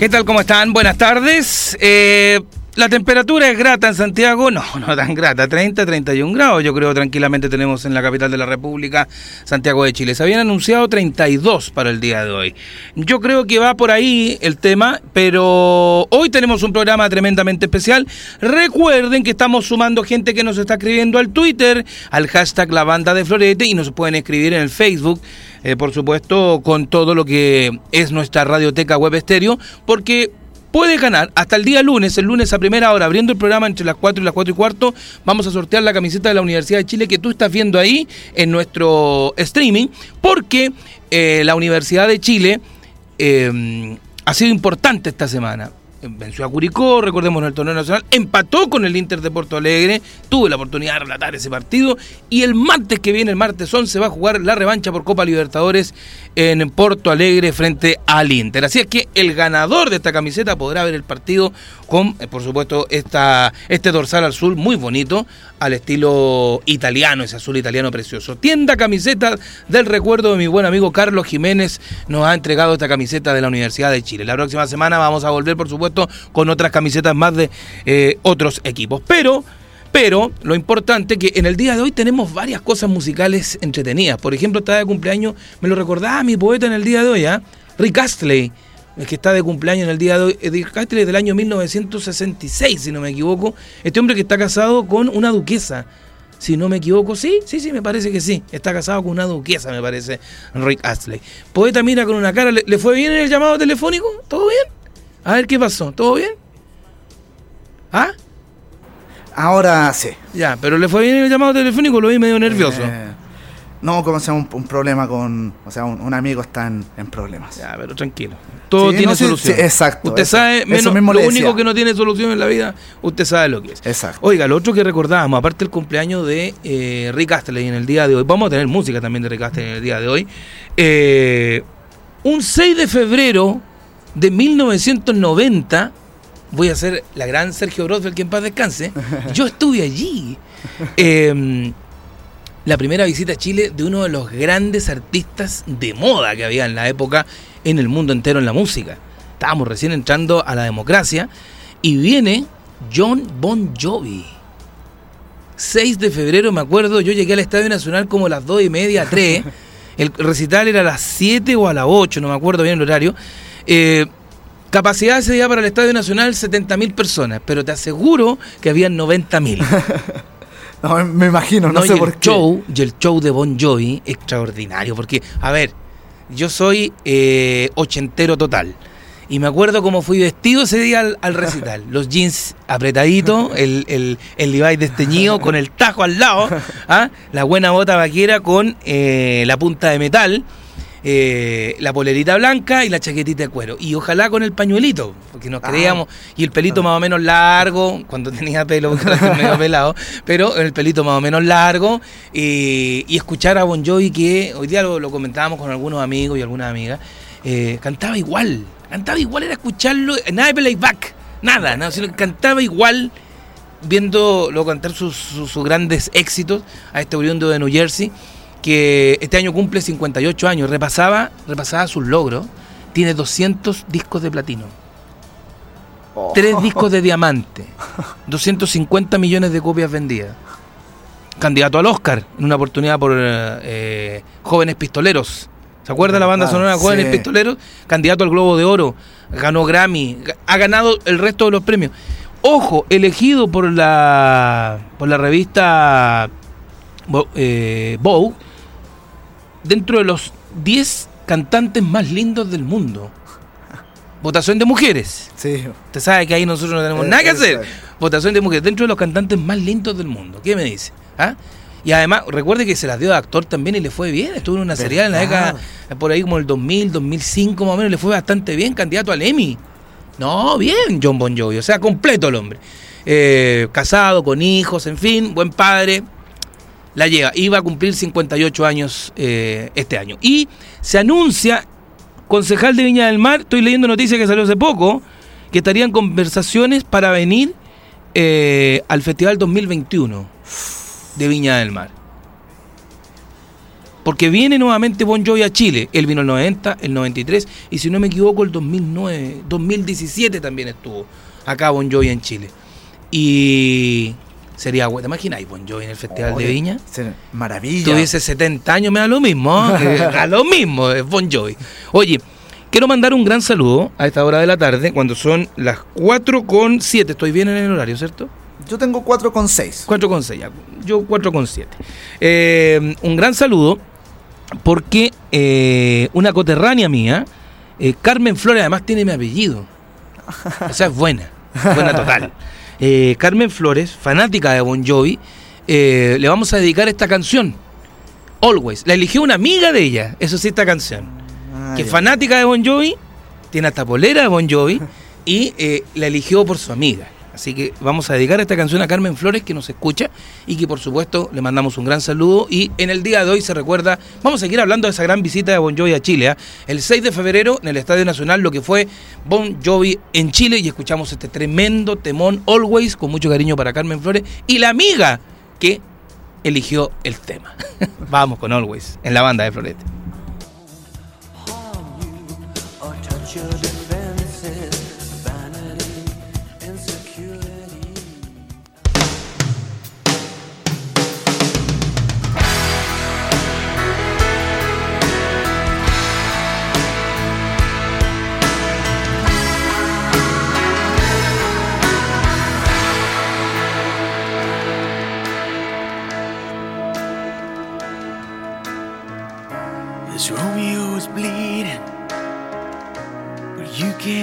¿Qué tal? ¿Cómo están? Buenas tardes. Eh, la temperatura es grata en Santiago, no, no tan grata, 30, 31 grados, yo creo tranquilamente tenemos en la capital de la República, Santiago de Chile. Se habían anunciado 32 para el día de hoy. Yo creo que va por ahí el tema, pero hoy tenemos un programa tremendamente especial. Recuerden que estamos sumando gente que nos está escribiendo al Twitter, al hashtag La Banda de Florete y nos pueden escribir en el Facebook. Eh, por supuesto, con todo lo que es nuestra radioteca web estéreo, porque puede ganar hasta el día lunes, el lunes a primera hora, abriendo el programa entre las 4 y las 4 y cuarto, vamos a sortear la camiseta de la Universidad de Chile que tú estás viendo ahí en nuestro streaming, porque eh, la Universidad de Chile eh, ha sido importante esta semana venció a Curicó, recordemos en el torneo nacional, empató con el Inter de Porto Alegre, tuve la oportunidad de relatar ese partido y el martes que viene, el martes 11, va a jugar la revancha por Copa Libertadores en Porto Alegre frente al Inter. Así es que el ganador de esta camiseta podrá ver el partido con, eh, por supuesto, esta, este dorsal azul muy bonito, al estilo italiano, ese azul italiano precioso. Tienda camiseta del recuerdo de mi buen amigo Carlos Jiménez nos ha entregado esta camiseta de la Universidad de Chile. La próxima semana vamos a volver, por supuesto, con otras camisetas más de eh, otros equipos. Pero, pero, lo importante que en el día de hoy tenemos varias cosas musicales entretenidas. Por ejemplo, está de cumpleaños, me lo recordaba mi poeta en el día de hoy, ¿ah? Rick Astley que está de cumpleaños en el día de hoy, Edith Castell del año 1966, si no me equivoco. Este hombre que está casado con una duquesa. Si no me equivoco, sí, sí, sí, me parece que sí. Está casado con una duquesa, me parece, Rick Astley. Poeta mira con una cara, ¿le, fue bien en el llamado telefónico? ¿Todo bien? A ver qué pasó, ¿todo bien? ¿Ah? Ahora sí. Ya, pero le fue bien en el llamado telefónico, lo vi medio nervioso. Eh, no, como sea un, un, problema con. O sea, un, un amigo está en, en, problemas. Ya, pero tranquilo. Todo Sí, tiene no, solución. sí, exacto, Usted eso. sabe, menos, mismo lo único que no tiene solución en la vida, usted sabe lo que es. Exacto. Oiga, lo otro que recordábamos, aparte del cumpleaños de eh, Rick Astley en el día de hoy, vamos a tener música también de Rick Astley en el día de hoy. eh, un 6 de febrero de 1990, voy a ser la gran Sergio Brosfeld, que en paz descanse, yo estuve allí. Eh, la primera visita a Chile de uno de los grandes artistas de moda que había en la época en el mundo entero en la música. Estábamos recién entrando a la democracia y viene John Bon Jovi. 6 de febrero, me acuerdo, yo llegué al Estadio Nacional como a las 2 y media, 3. El recital era a las 7 o a las 8, no me acuerdo bien el horario. Eh, capacidad ese día para el Estadio Nacional, 70.000 personas, pero te aseguro que habían 90.000. No, me imagino, no, No, sé y por el qué. show, y el show de Bon Jovi, extraordinario, porque, a ver, yo soy eh, ochentero total. Y me acuerdo cómo fui vestido ese día al, al recital. Los jeans apretaditos, el, el, el Levi's desteñido con el tajo al lado, ¿ah? la buena bota vaquera con eh, la punta de metal, eh, la polerita blanca y la chaquetita de cuero. Y ojalá con el pañuelito, porque nos Ah. creíamos. Y el pelito más o menos largo, cuando tenía pelo, medio pelado, pero el pelito más o menos largo. Y, y escuchar a Bon Jovi, que hoy día lo, lo comentábamos con algunos amigos y algunas amigas, eh, cantaba igual. Cantaba igual, era escucharlo, nada de playback, nada, nada, sino que cantaba igual viéndolo cantar sus, sus- sus grandes éxitos a este oriundo de New Jersey, que este año cumple 58 años, repasaba, repasaba sus logros, tiene 200 discos de platino, Oh. tres discos de diamante, 250 millones de copias vendidas, candidato al Oscar en una oportunidad por eh, eh, Jóvenes Pistoleros. ¿Se acuerda la banda Ah, sonora Jóvenes sí. Pistoleros? Candidato al Globo de Oro, ganó Grammy, ha ganado el resto de los premios. Ojo, elegido por la por la revista eh, Vogue dentro de los 10 cantantes más lindos del mundo. Votación de mujeres. Sí. Usted sabe que ahí nosotros no tenemos Eh, nada que hacer. exacto. Votación de mujeres. Dentro de los cantantes más lindos del mundo. ¿Qué me dice? ¿Ah? Y además, recuerde que se las dio de actor también y le fue bien. Estuvo en una ¿Verdad? serie en la década, por ahí como el 2000, 2005 más o menos, le fue bastante bien, candidato al Emmy. No, bien, John Bon Jovi. O sea, completo el hombre. Eh, casado, con hijos, en fin, buen padre. La llega. Iba a cumplir 58 años eh, este año. Y se anuncia, concejal de Viña del Mar, estoy leyendo noticias que salió hace poco, que estarían conversaciones para venir eh, al Festival 2021 de Viña del Mar. Porque viene nuevamente Bon Jovi a Chile. Él vino el 90, el 93 y si no me equivoco el 2009, 2017 también estuvo acá Bon Jovi en Chile. Y sería bueno, ¿te imagináis Bon Jovi en el Festival de Viña? Maravilla. tuviese 70 años, me da lo mismo. ¿eh? a lo mismo, es Bon Jovi. Oye, quiero mandar un gran saludo a esta hora de la tarde, cuando son las 4 con 7. Estoy bien en el horario, ¿cierto? Yo tengo 4,6. 4 con 6, ya. yo 4 con 7. Eh, un gran saludo porque eh, una coterránea mía, eh, Carmen Flores, además tiene mi apellido. O sea, es buena, buena total. Eh, Carmen Flores, fanática de Bon Jovi, eh, le vamos a dedicar esta canción. Always. La eligió una amiga de ella, eso sí, esta canción. Ah, que ya. fanática de Bon Jovi, tiene hasta polera de Bon Jovi y eh, la eligió por su amiga. Así que vamos a dedicar esta canción a Carmen Flores que nos escucha y que por supuesto le mandamos un gran saludo y en el día de hoy se recuerda, vamos a seguir hablando de esa gran visita de Bon Jovi a Chile, ¿ah? el 6 de febrero en el Estadio Nacional lo que fue Bon Jovi en Chile y escuchamos este tremendo temón Always con mucho cariño para Carmen Flores y la amiga que eligió el tema. vamos con Always en la banda de Florete.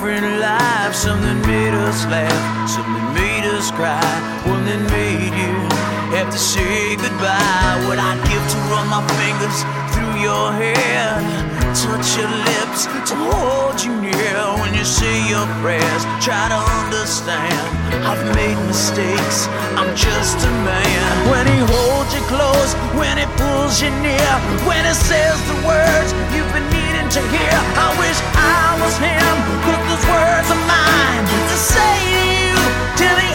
Different life. Something made us laugh, something made us cry, one that made you have to say goodbye. What I'd give to run my fingers through your hair, touch your lips to hold you near when you say your prayers. Try to understand, I've made mistakes. I'm just a man. When he holds you close, when he pulls you near, when he says the words you've been needing to hear. I wish I was him, cause those words are mine to say to you till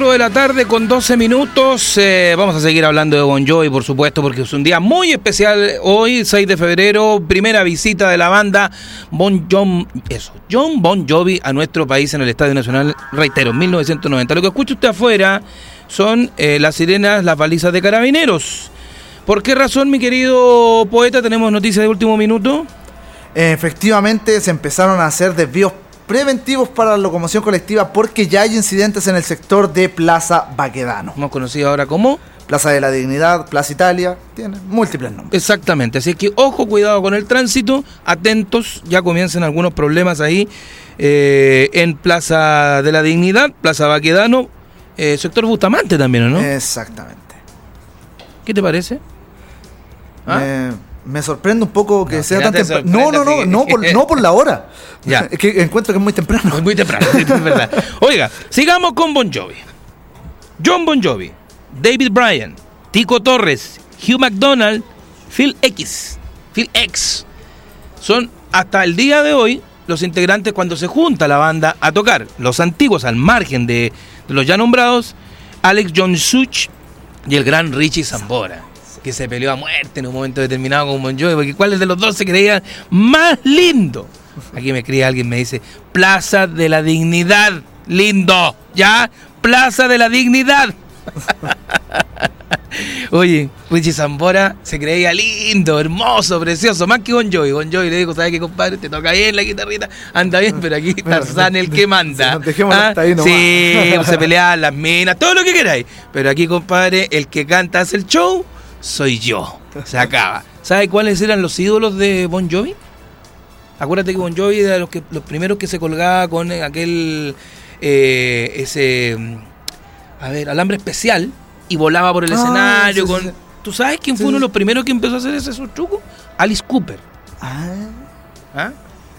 4 de la tarde con 12 minutos. Eh, vamos a seguir hablando de Bon Jovi, por supuesto, porque es un día muy especial hoy, 6 de febrero, primera visita de la banda Bon Jovi, eso, John Bon Jovi a nuestro país en el Estadio Nacional, reitero, 1990. Lo que escucha usted afuera son eh, las sirenas, las balizas de carabineros. ¿Por qué razón, mi querido poeta, tenemos noticias de último minuto? Efectivamente, se empezaron a hacer desvíos preventivos para la locomoción colectiva porque ya hay incidentes en el sector de Plaza Baquedano. Hemos conocido ahora como Plaza de la Dignidad, Plaza Italia, tiene múltiples nombres. Exactamente, así que ojo, cuidado con el tránsito, atentos, ya comienzan algunos problemas ahí eh, en Plaza de la Dignidad, Plaza Baquedano, eh, sector Bustamante también, ¿o ¿no? Exactamente. ¿Qué te parece? ¿Ah? Me, me sorprende un poco que No, sea tan no te temprano. No, no, no, por, no por la hora. Ya. Es que encuentro que es muy temprano. Es muy temprano, es verdad. Oiga, sigamos con Bon Jovi. John Bon Jovi, David Bryan, Tico Torres, Hugh McDonald, Phil X, Phil X. Son hasta el día de hoy los integrantes cuando se junta la banda a tocar. Los antiguos, al margen de, de los ya nombrados, Alex John Such y el gran Richie Zambora, que se peleó a muerte en un momento determinado con Bon Jovi, porque cuál de los dos se creía más lindo. Aquí me escribe alguien, me dice, Plaza de la Dignidad, lindo, ¿ya? Plaza de la Dignidad. Oye, Richie Zambora se creía lindo, hermoso, precioso, más que Bon Jovi. Bon Jovi le dijo, ¿sabes qué, compadre? Te toca bien la guitarrita, anda bien, pero aquí Tarzán el que manda. ¿Ah? hasta ahí nomás. Sí, se pelean las minas, todo lo que queráis. Pero aquí, compadre, el que canta, hace el show, soy yo. Se acaba. ¿Sabes cuáles eran los ídolos de Bon Jovi? Acuérdate que Bon Jovi era de los, que, los primeros que se colgaba con aquel, eh, ese, mm, a ver, alambre especial y volaba por el Ah, escenario sí, con... sí. ¿Tú sabes quién fue uno de los primeros que empezó a hacer ese truco? Alice Cooper. Ah, ¿ah?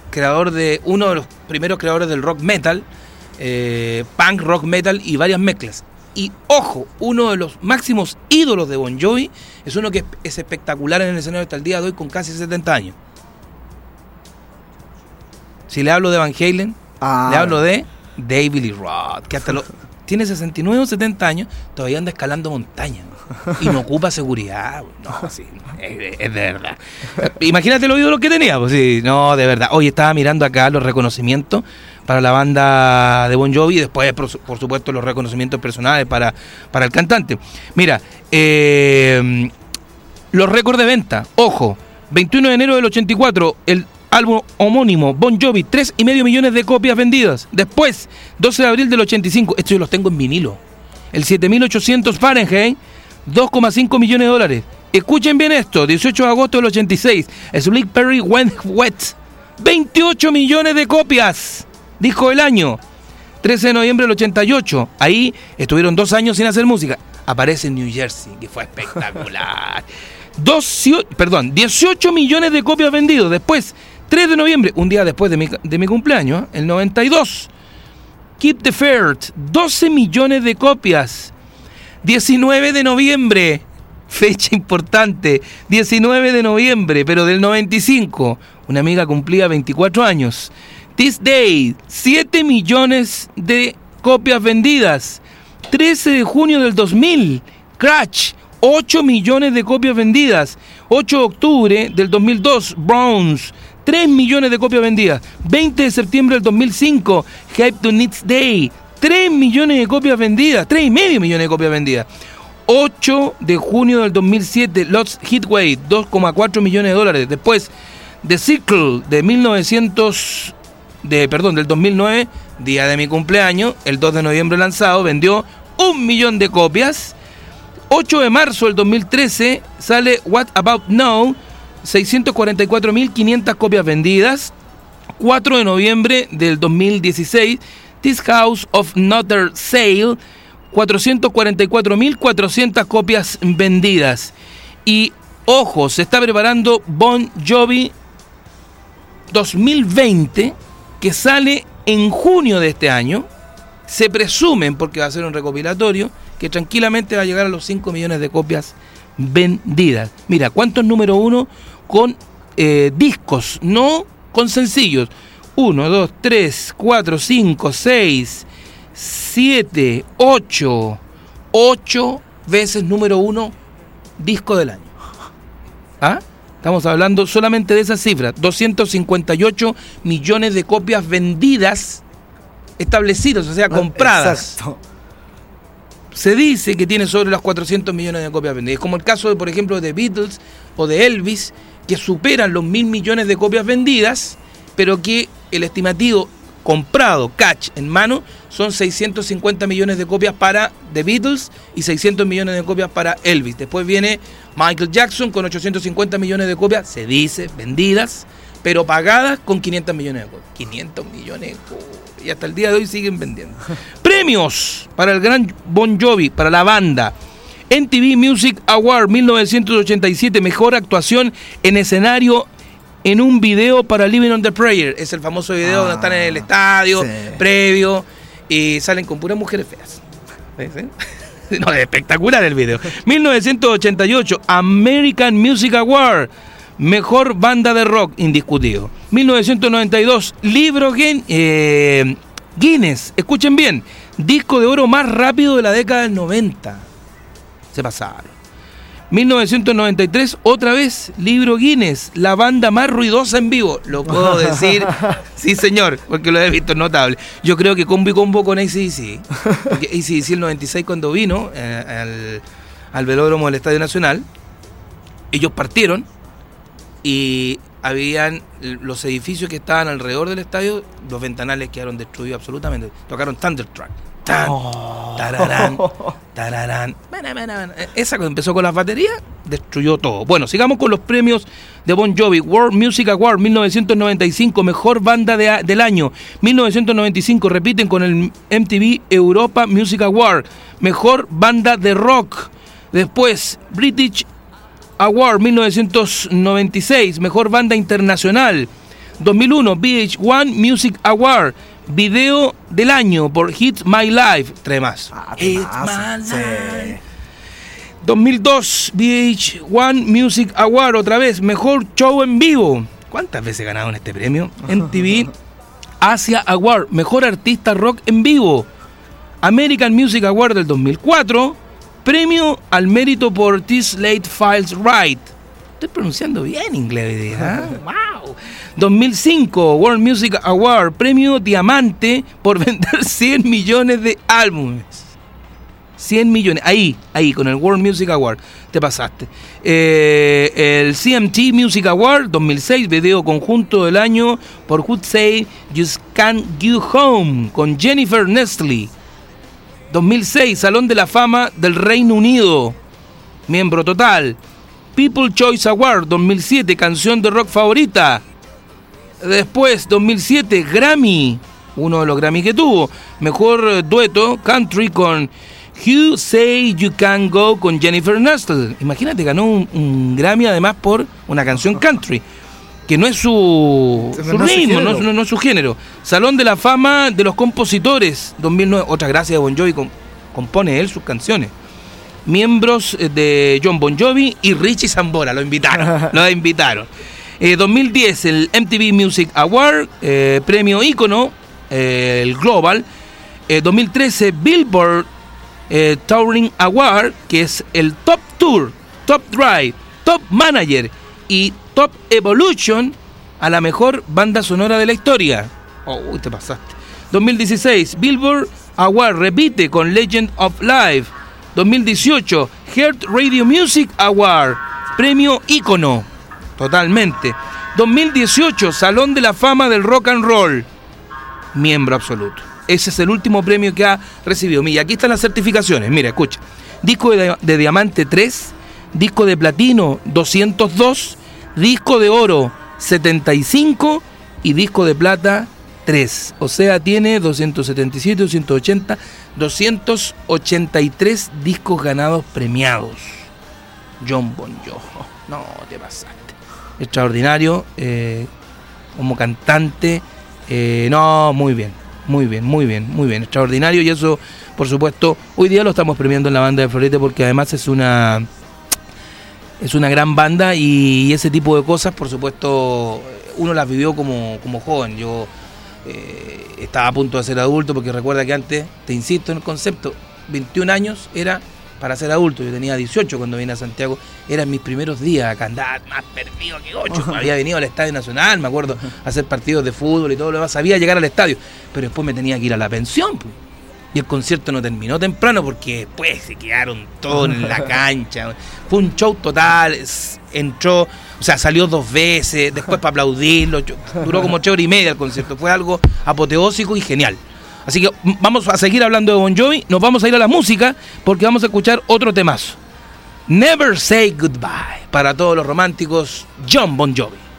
creador de uno de los primeros creadores del rock metal, eh, punk, rock metal y varias mezclas. Y ojo, uno de los máximos ídolos de Bon Jovi es uno que es, es espectacular en el escenario hasta el día de hoy con casi 70 años. Si le hablo de Van Halen, Ah. le hablo de David Lee Roth, que hasta los tiene 69 o 70 años, todavía anda escalando montañas y no ocupa seguridad. No, sí, es, es de verdad. Imagínate los ídolos que tenía, pues sí, no, de verdad. Hoy estaba mirando acá los reconocimientos para la banda de Bon Jovi después, por supuesto, los reconocimientos personales para, para el cantante. Mira, eh, los récords de venta, ojo, 21 de enero del 84, el álbum homónimo Bon Jovi, 3,5 millones de copias vendidas. Después, 12 de abril del 85, estos yo los tengo en vinilo. El 7800 Fahrenheit, 2,5 millones de dólares. Escuchen bien esto, 18 de agosto del 86, Slick Perry Went Wet, 28 millones de copias, disco del año. 13 de noviembre del 88. Ahí estuvieron dos años sin hacer música. Aparece en New Jersey, que fue espectacular. Dos, perdón, 18 millones de copias vendidos. Después, 3 de noviembre, un día después de mi, de mi cumpleaños, el 92. Keep the Fair, 12 millones de copias. 19 de noviembre, fecha importante, 19 de noviembre, pero del 95. Una amiga cumplía 24 años. This Day, 7 millones de copias vendidas. 13 de junio del 2000, Crash, 8 millones de copias vendidas. 8 de octubre del 2002, Browns, 3 millones de copias vendidas. 20 de septiembre del 2005, Hype to Needs Day, 3 millones de copias vendidas. 3 y medio millones de copias vendidas. 8 de junio del 2007, Lost Hitway, 2,4 millones de dólares. Después, The Circle de 1900, de, perdón, del 2009, día de mi cumpleaños, el 2 de noviembre lanzado, vendió un millón de copias. 8 de marzo del 2013 sale What About Now, 644.500 copias vendidas. 4 de noviembre del 2016, This House of Notre Sale, 444.400 copias vendidas. Y ojo, se está preparando Bon Jovi 2020, que sale en junio de este año. Se presumen, porque va a ser un recopilatorio, que tranquilamente va a llegar a los 5 millones de copias vendidas. Mira, ¿cuántos número uno con eh, discos, no con sencillos? 1, 2, 3, 4, 5, 6, 7, 8, 8 veces número uno disco del año. ¿Ah? Estamos hablando solamente de esa cifra, 258 millones de copias vendidas, establecidas, o sea, compradas. Exacto. Se dice que tiene sobre las 400 millones de copias vendidas. Como el caso, de, por ejemplo, de Beatles o de Elvis, que superan los mil millones de copias vendidas, pero que el estimativo comprado, catch, en mano, son 650 millones de copias para The Beatles y 600 millones de copias para Elvis. Después viene Michael Jackson con 850 millones de copias, se dice, vendidas, pero pagadas con 500 millones de copias. 500 millones de copias. Y hasta el día de hoy siguen vendiendo. Premios para el gran Bon Jovi, para la banda. NTV Music Award 1987, mejor actuación en escenario en un video para Living on the Prayer. Es el famoso video donde están en el ah, estadio, previo, y salen con puras mujeres feas. Espectacular el video. 1988, American Music Award. Mejor banda de rock indiscutido. 1992, libro eh, Guinness. Escuchen bien. Disco de oro más rápido de la década del 90. Se pasaron. 1993, otra vez, libro Guinness, la banda más ruidosa en vivo. Lo puedo decir, sí señor, porque lo he visto notable. Yo creo que combi combo con ACDC. Porque ACDC el 96 cuando vino eh, al, al velódromo del Estadio Nacional, ellos partieron y habían los edificios que estaban alrededor del estadio, los ventanales quedaron destruidos absolutamente. Tocaron Thunderstruck Oh. tararán, tararán. Esa que empezó con las baterías, destruyó todo. Bueno, sigamos con los premios de Bon Jovi. World Music Award 1995, mejor banda del año. 1995, repiten con el MTV Europa Music Award, mejor banda de rock. Después, British Award 1996, mejor banda internacional. 2001, VH1 Music Award, Video del año por Hits My Life. Tres más. Ah, Hits My 2002 VH1 Music Award otra vez. Mejor show en vivo. ¿Cuántas veces ganaron este premio? En TV Asia Award. Mejor artista rock en vivo. American Music Award del 2004. Premio al mérito por This Late Files Right. Estoy pronunciando bien inglés. ¡Wow! 2005 World Music Award, premio diamante por vender 100 millones de álbumes. 100 millones, ahí, ahí, con el World Music Award, te pasaste. Eh, el CMT Music Award 2006, video conjunto del año por Who Say Just Can't You Home, con Jennifer Nestle. 2006, Salón de la Fama del Reino Unido, miembro total. People Choice Award 2007, canción de rock favorita. Después, 2007, Grammy uno de los Grammy que tuvo. Mejor eh, dueto, country con You Say You Can Go con Jennifer Aniston. Imagínate, ganó un, un Grammy además por una canción country que no es su, su no es su ritmo, no, no- no es su género. Salón de la Fama de los Compositores 2009. Otra gracia de Bon Jovi, com- compone él sus canciones. Miembros eh, de John Bon Jovi y Richie Zambora, lo invitaron. lo invitaron. Eh, 2010, el MTV Music Award, eh, premio ícono, eh, el Global. Eh, 2013, Billboard eh, Touring Award, que es el Top Tour, Top Drive, Top Manager y Top Evolution a la mejor banda sonora de la historia. Oh, uy, te pasaste. 2016, Billboard Award repite con Legend of Life. 2018, Heart Radio Music Award, premio ícono, totalmente. 2018, Salón de la Fama del Rock and Roll, miembro absoluto. Ese es el último premio que ha recibido. Mira, aquí están las certificaciones. Mira, escucha. Disco de, de diamante 3, disco de platino 202, disco de oro 75 y disco de plata 3. O sea, tiene 277, 280, 283 discos ganados premiados. John Bon Jovi. No, te pasaste. Extraordinario. eh, como cantante. eh, no, muy bien. Muy bien, muy bien, muy bien. Extraordinario. Y eso, por supuesto, hoy día lo estamos premiando en la banda de Florete porque además es una. Es una gran banda y ese tipo de cosas, por supuesto, uno las vivió como, como joven. Yo eh, estaba a punto de ser adulto porque recuerda que antes, te insisto en el concepto, 21 años era para ser adulto. Yo tenía 18 cuando vine a Santiago. Eran mis primeros días acá, andaba más perdido que ocho. Había venido al Estadio Nacional, me acuerdo, a hacer partidos de fútbol y todo lo demás. Sabía llegar al estadio, pero después me tenía que ir a la pensión. pues. Y el concierto no terminó temprano porque después se quedaron todos en la cancha. Fue un show total. Entró, o sea, salió dos veces, después para aplaudirlo. Duró como ocho horas y media el concierto. Fue algo apoteósico y genial. Así que vamos a seguir hablando de Bon Jovi. Nos vamos a ir a la música porque vamos a escuchar otro temazo. Never Say Goodbye. Para todos los románticos, John Bon Jovi.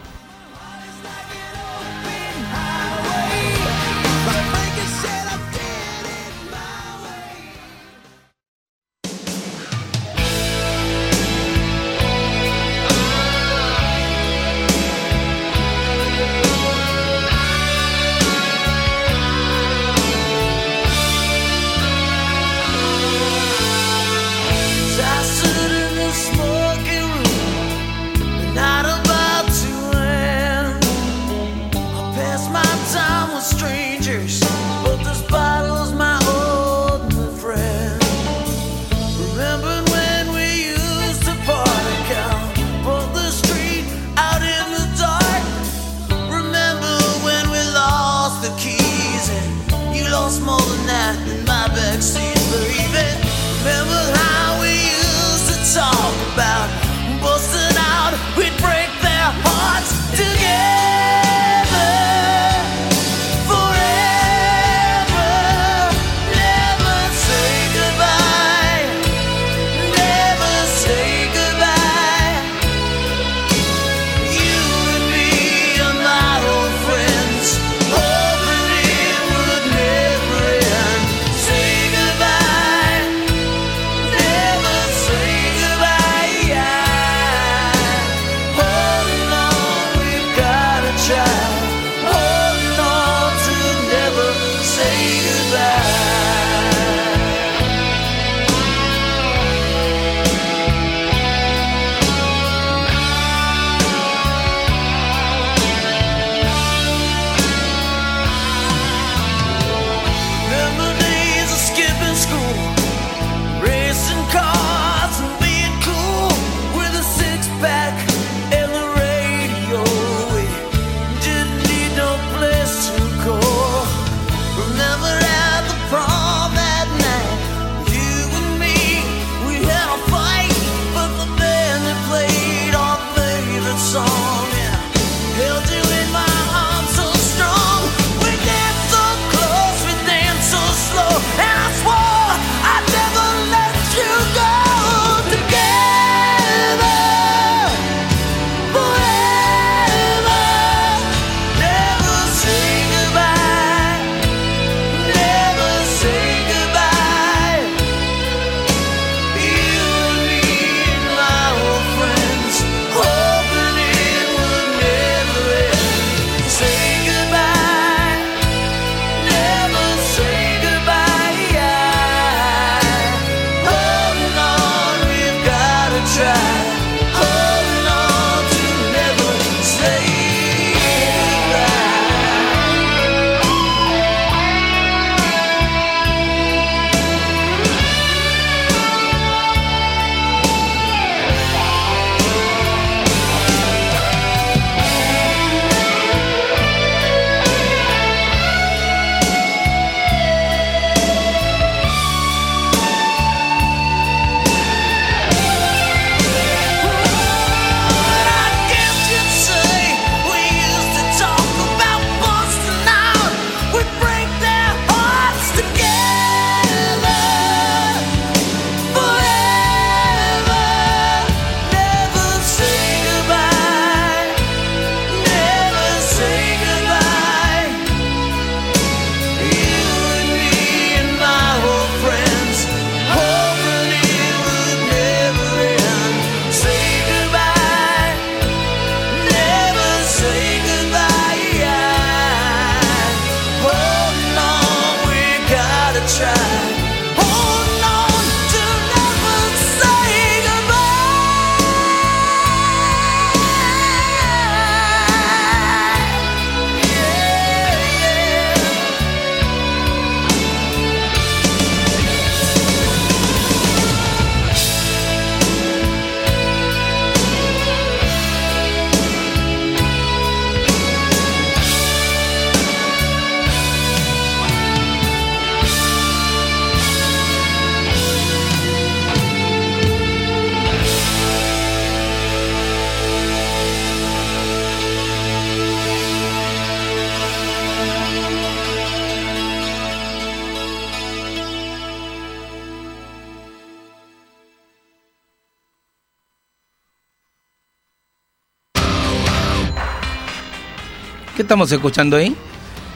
Estamos escuchando ahí?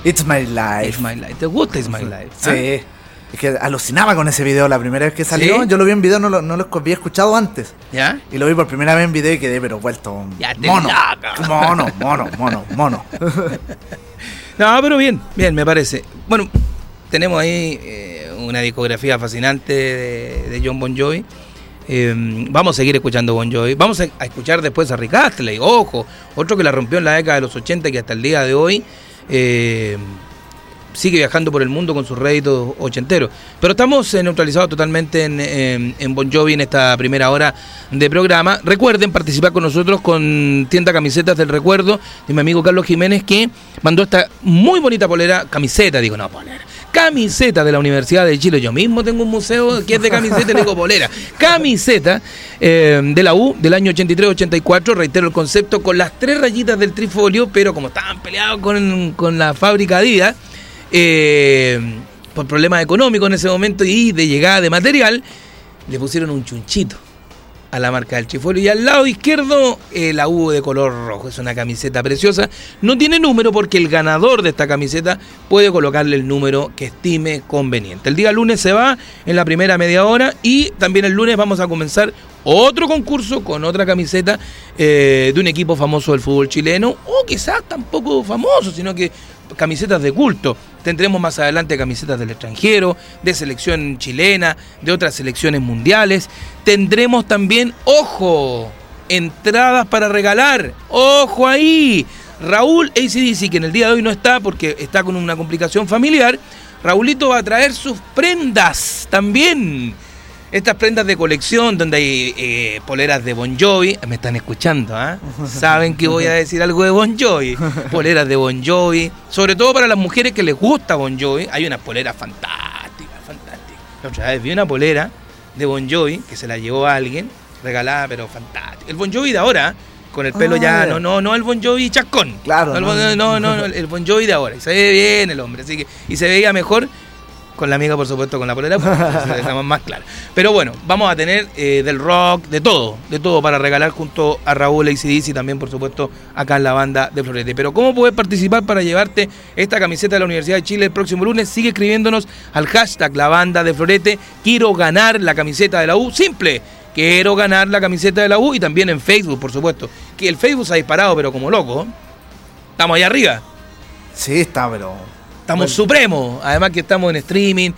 It's My Life. It's My Life. ¿Te gusta It's My Life? Sí. ¿Ah? Es que alucinaba con ese video la primera vez que salió. ¿Sí? Yo lo vi en video, no lo, no lo había escuchado antes. ¿Ya? Y lo vi por primera vez en video y quedé pero vuelto Ya mono. Mono, mono, mono, mono. No, pero bien, bien, me parece. Bueno, tenemos ahí eh, una discografía fascinante de, de John Bon Jovi. Eh, vamos a seguir escuchando Bon Jovi. Vamos a, escuchar después a Rick Astley, ojo, otro que la rompió en la década de los 80 que hasta el día de hoy eh, sigue viajando por el mundo con sus réditos ochenteros. Pero estamos eh, neutralizados totalmente en, en- en Bon Jovi en esta primera hora de programa. Recuerden participar con nosotros con tienda Camisetas del Recuerdo de mi amigo Carlos Jiménez que mandó esta muy bonita polera, camiseta, digo, no, polera. Camiseta de la Universidad de Chile. Yo mismo tengo un museo que es de camiseta le digo polera. Camiseta eh, de la U del año 83-84. Reitero el concepto con las tres rayitas del trifolio, pero como estaban peleados con, con la fábrica Adidas, eh, por problemas económicos en ese momento y de llegada de material, le pusieron un chunchito a la marca del Chifolio. Y al lado izquierdo, eh, la de color rojo. Es una camiseta preciosa. No tiene número porque el ganador de esta camiseta puede colocarle el número que estime conveniente. El día lunes se va en la primera media hora y también el lunes vamos a comenzar otro concurso con otra camiseta eh, de un equipo famoso del fútbol chileno o quizás tampoco famoso, sino que camisetas de culto. Tendremos más adelante camisetas del extranjero, de selección chilena, de otras selecciones mundiales. Tendremos también, ojo, entradas para regalar. Ojo ahí. Raúl ACDC, que en el día de hoy no está porque está con una complicación familiar. Raulito va a traer sus prendas también. Estas prendas de colección donde hay eh, poleras de Bon Jovi, me están escuchando, ¿ah? Saben que voy a decir algo de Bon Jovi. Poleras de Bon Jovi, sobre todo para las mujeres que les gusta Bon Jovi, hay unas poleras fantásticas, fantásticas. La otra vez vi una polera de Bon Jovi que se la llevó a alguien, regalada, pero fantástica. El Bon Jovi de ahora, con el pelo Ah, ya, no, no, no el Bon Jovi chascón. Claro, No, no. No, no, no, el Bon Jovi de ahora. Y se ve bien el hombre, así que, y se veía mejor con la amiga, por supuesto, con la polera, la dejamos más clara. Pero bueno, vamos a tener eh, del rock, de todo, de todo para regalar junto a Raúl ACDC y también, por supuesto, acá en la banda de Florete. Pero ¿cómo puedes participar para llevarte esta camiseta de la Universidad de Chile el próximo lunes? Sigue escribiéndonos al hashtag la banda de Florete. Quiero ganar la camiseta de la U. Simple. Quiero ganar la camiseta de la U y también en Facebook, por supuesto. Que el Facebook se ha disparado, pero como loco. Estamos allá arriba. Sí, está, pero. Estamos Bueno. supremos. Además que estamos en streaming.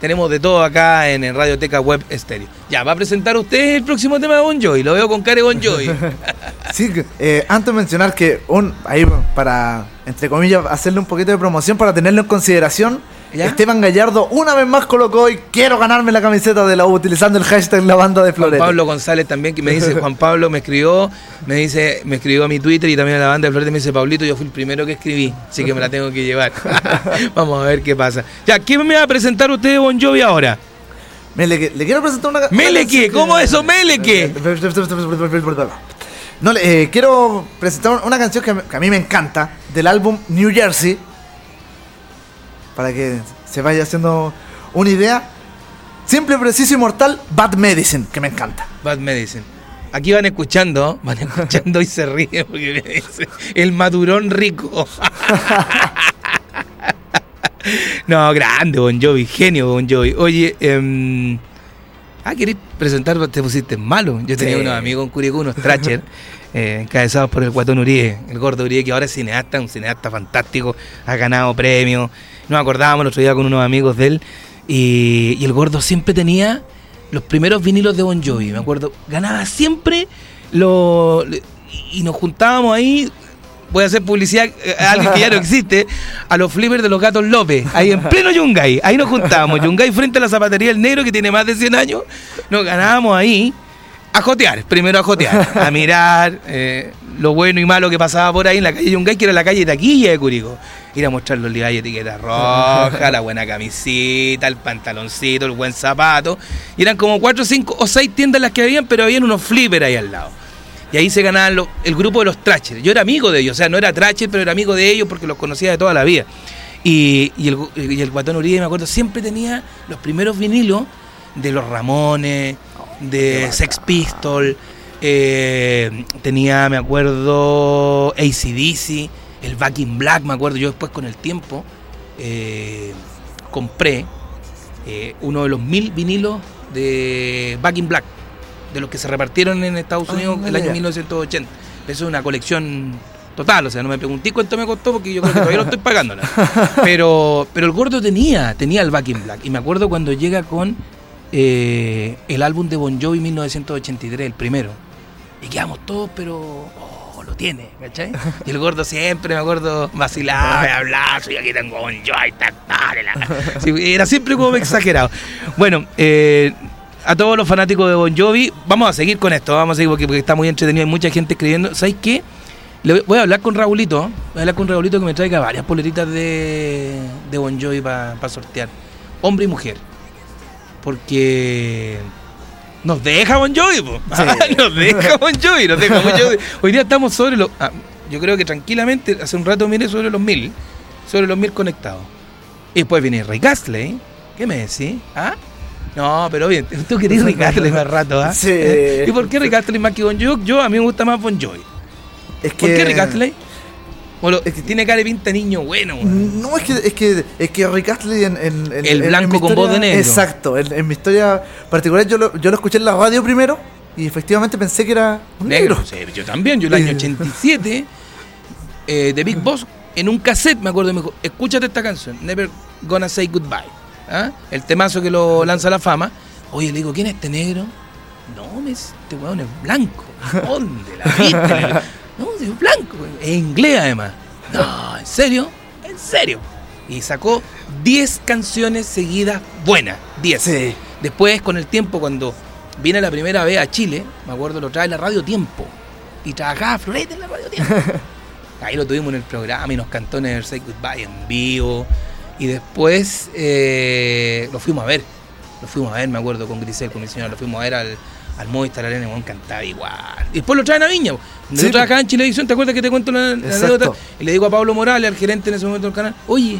Tenemos de todo acá en, el Radioteca Web Estéreo. Ya, va a presentar usted el próximo tema de Bon Jovi. Lo veo con cara de Bon Jovi. Sí, eh, antes de mencionar que un ahí para, entre comillas, hacerle un poquito de promoción para tenerlo en consideración, ¿Ya? Esteban Gallardo una vez más colocó hoy quiero ganarme la camiseta de la U utilizando el hashtag la banda de Juan Florete. Pablo González también, que me dice, Juan Pablo me escribió, me dice, me escribió a mi Twitter y también a la banda de Florete me dice, Pablito, yo fui el primero que escribí, así que me la tengo que llevar. Vamos a ver qué pasa. Ya, ¿qué me va a presentar usted de Bon Jovi ahora? Meleque, le quiero presentar una Meleque, ¿cómo eso, Meleque? No, le- eh, quiero presentar una canción que a mí me encanta del álbum New Jersey para que se vaya haciendo una idea. Simple, preciso y mortal, Bad Medicine, que me encanta. Bad Medicine. Aquí van escuchando, van escuchando y se ríen porque me dice, el madurón rico. no, grande Bon Jovi, genio Bon Jovi. Oye, em, ah, ¿querés presentar? Te pusiste malo. Yo tenía Sí. unos amigos en unos eh, encabezados por el Guatón Uribe, el gordo Uribe, que ahora es cineasta, un cineasta fantástico, ha ganado premios. Nos acordábamos el otro día con unos amigos de él y, y el gordo siempre tenía los primeros vinilos de Bon Jovi, me acuerdo. Ganaba siempre lo, y nos juntábamos ahí. Voy a hacer publicidad eh, a alguien que ya no existe, a los flippers de los gatos López, ahí en pleno Yungay. Ahí nos juntábamos, Yungay frente a la zapatería El Negro, que tiene más de 100 años. Nos ganábamos ahí a jotear, primero a jotear, a mirar eh, lo bueno y malo que pasaba por ahí en la calle Yungay, que era la calle Taquilla de Curicó. Ir a mostrar los Levi's etiqueta roja, la buena camisita, el pantaloncito, el buen zapato. Y eran como cuatro, cinco o seis tiendas las que habían, pero habían unos flippers ahí al lado. Y ahí se ganaban los- el grupo de los Trachers. Yo era amigo de ellos, o sea, no era Tracher, pero era amigo de ellos porque los conocía de toda la vida. Y, y el, y el guatón Uribe, me acuerdo, siempre tenía los primeros vinilos de los Ramones, de Sex Pistol, eh, tenía, me acuerdo, ACDC, el Back in Black, me acuerdo. Yo después con el tiempo eh, compré eh, uno de los mil vinilos de Back in Black, de los que se repartieron en Estados Ah, Unidos el año ya. 1980. Eso es una colección total, o sea, no me pregunté cuánto me costó porque yo creo que todavía no estoy pagándola. Pero, pero el gordo tenía, tenía el Back in Black. Y me acuerdo cuando llega con eh, el álbum de Bon Jovi 1983, el primero. Y quedamos todos, pero oh, lo tiene, ¿cachai? Y el gordo siempre, me acuerdo, vacilaba y soy aquí tengo Bon Jovi, ta, ta, la- Sí, era siempre como exagerado. Bueno, eh, a todos los fanáticos de Bon Jovi, vamos a seguir con esto, vamos a seguir porque, está muy entretenido, hay mucha gente escribiendo. ¿Sabes qué? Le voy- a hablar con Raulito, voy a hablar con Raulito que me traiga varias poleritas de, de Bon Jovi para sortear. Hombre y mujer. Porque nos deja Bon Jovi, po. nos deja Bon Jovi, nos deja Bon Jovi. Hoy día estamos sobre los... ah, yo creo que tranquilamente, hace un rato miré sobre los mil, sobre los mil conectados. Y después viene Rick Astley. ¿Qué me decís? ¿Ah? No, pero bien, tú querés Rick Astley más rato, ¿ah? Sí. ¿Y por qué Rick Astley más que Bon Jovi? Yo, a mí me gusta más Bon Jovi. Es que, ¿Por qué Rick Astley? O lo- es que- tiene cara de pinta niño bueno, weón. No, es que, es que, es que Rick Astley en, en- en- El blanco en con voz de negro. Exacto, en, en mi historia particular yo lo, yo lo escuché en la radio primero y efectivamente pensé que era un negro. Negro. Sí, yo también, yo el año 87, eh, de Big Boss, en un cassette, me acuerdo, me dijo, escúchate esta canción, Never Gonna Say Goodbye. ¿ah? El temazo que lo lanza a la fama. Oye, le digo, ¿quién es este negro? No, me este weón es blanco. ¿Dónde la viste? No, es blanco, es inglés además. No, ¿en serio? ¿En serio? Y sacó 10 canciones seguidas buenas, 10. Sí. Después, con el tiempo, cuando vine la primera vez a Chile, me acuerdo, lo trae la Radio Tiempo. Y trabajaba Florete en la Radio Tiempo. Ahí lo tuvimos en el programa y nos cantó Never Say Goodbye en vivo. Y después eh, lo fuimos a ver. Lo fuimos a ver, me acuerdo, con Grisel, con mi señora. Lo fuimos a ver al, al Movistar Arena weón, cantaba igual. Y después lo traen a Viña. Yo Sí, trabajaba en Chilevisión, ¿te acuerdas que te cuento la, anécdota? Y le digo a Pablo Morales, al gerente en ese momento del canal, oye,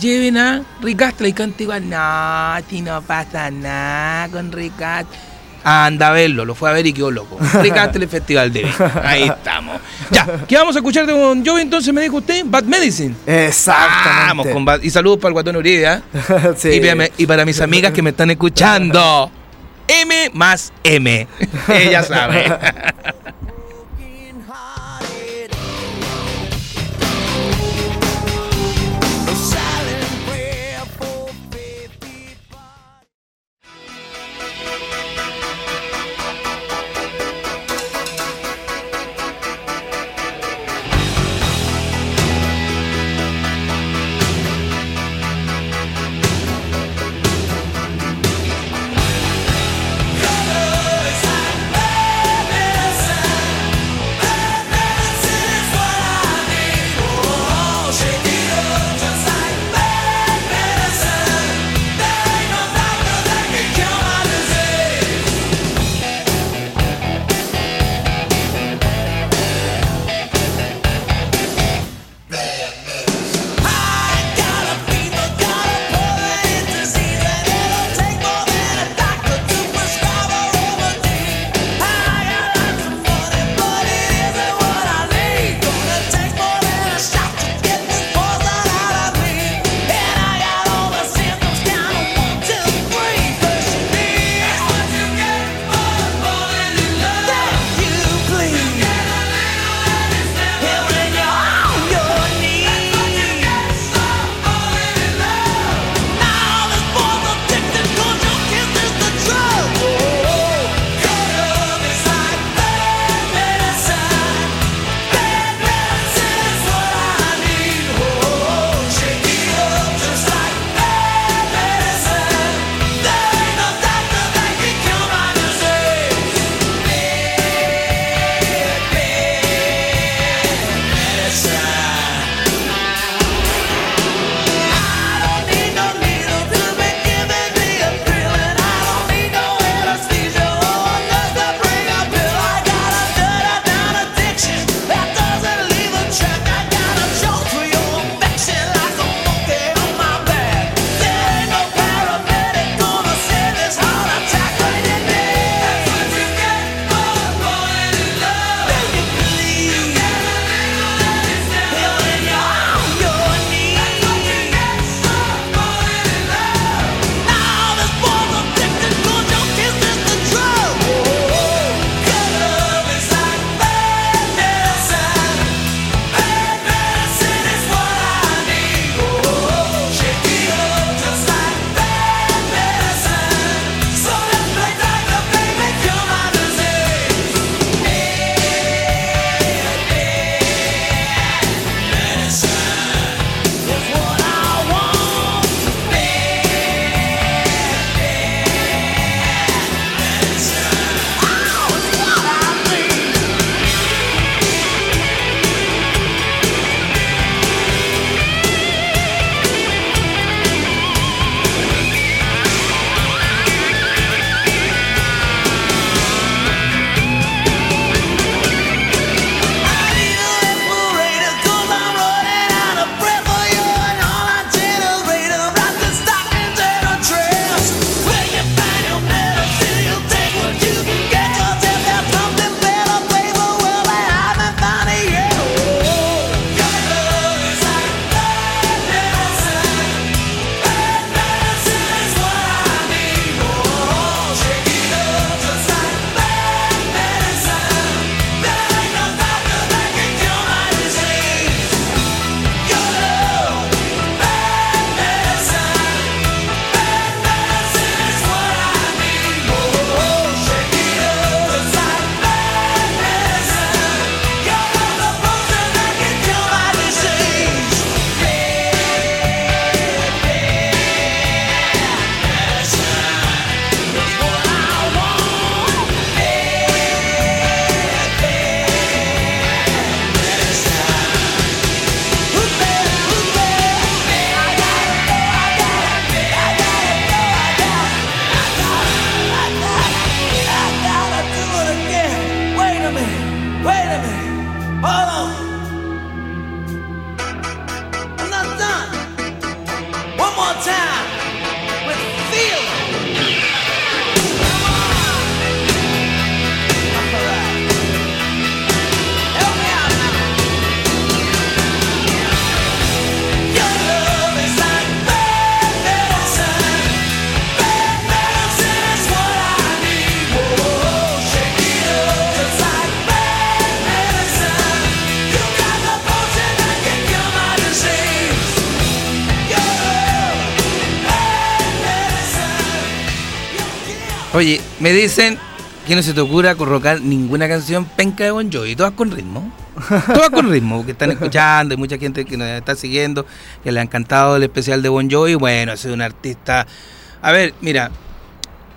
lleven a Rick Astley y canta igual. No, si no pasa nada con Rick Astley. Anda a verlo, lo fue a ver y quedó loco. Rick Astley Festival de Viña. Ahí estamos. Ya, ¿qué vamos a escuchar de Bon Jovi entonces? Me dijo usted, Bad Medicine. Exactamente. Vamos con Bad- Y saludos para el Guatón Uribe, ¿ah? Sí. y, para, y para mis amigas que me están escuchando. M más M. Ella sabe. me dicen que no se te ocurra colocar ninguna canción penca de Bon Jovi, todas con ritmo. Todas con ritmo, porque están escuchando, hay mucha gente que nos está siguiendo, que le ha encantado el especial de Bon Jovi. Bueno, es un artista. A ver, mira,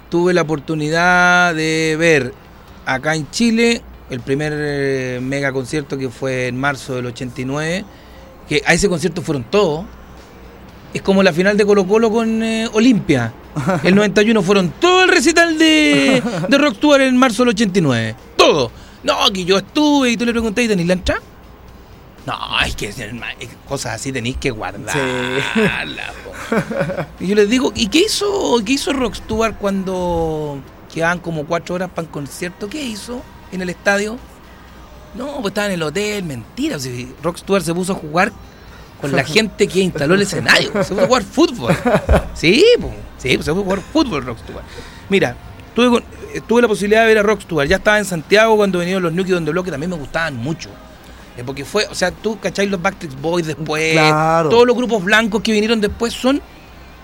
tuve la oportunidad de ver acá en Chile el primer eh, mega concierto que fue en marzo del 89, que a ese concierto fueron todos. Es como la final de Colo Colo con eh, Olimpia. El 91 fueron todo el recital de, de Rock Tour en marzo del 89. Todo. No, que yo estuve y tú le pregunté, ¿y tenéis la entrada? No, es que cosas así tenéis que guardarlas. po. Y yo les digo, ¿y qué hizo, qué hizo Rock Stewart cuando quedaban como cuatro horas para el concierto? ¿Qué hizo en el estadio? No, pues estaba en el hotel, mentira. si Rock Stewart se puso a jugar con la gente que instaló el escenario. Se a jugar fútbol. Sí, pues, sí, pues se a jugar fútbol Rock Stewart. Mira, tuve, eh, tuve la posibilidad de ver a Rock Stewart. Ya estaba en Santiago cuando vinieron los Nuki donde que también me gustaban mucho. Eh, Porque fue, o sea, tú cacháis los Backstreet Boys después, Claro. todos los grupos blancos que vinieron después son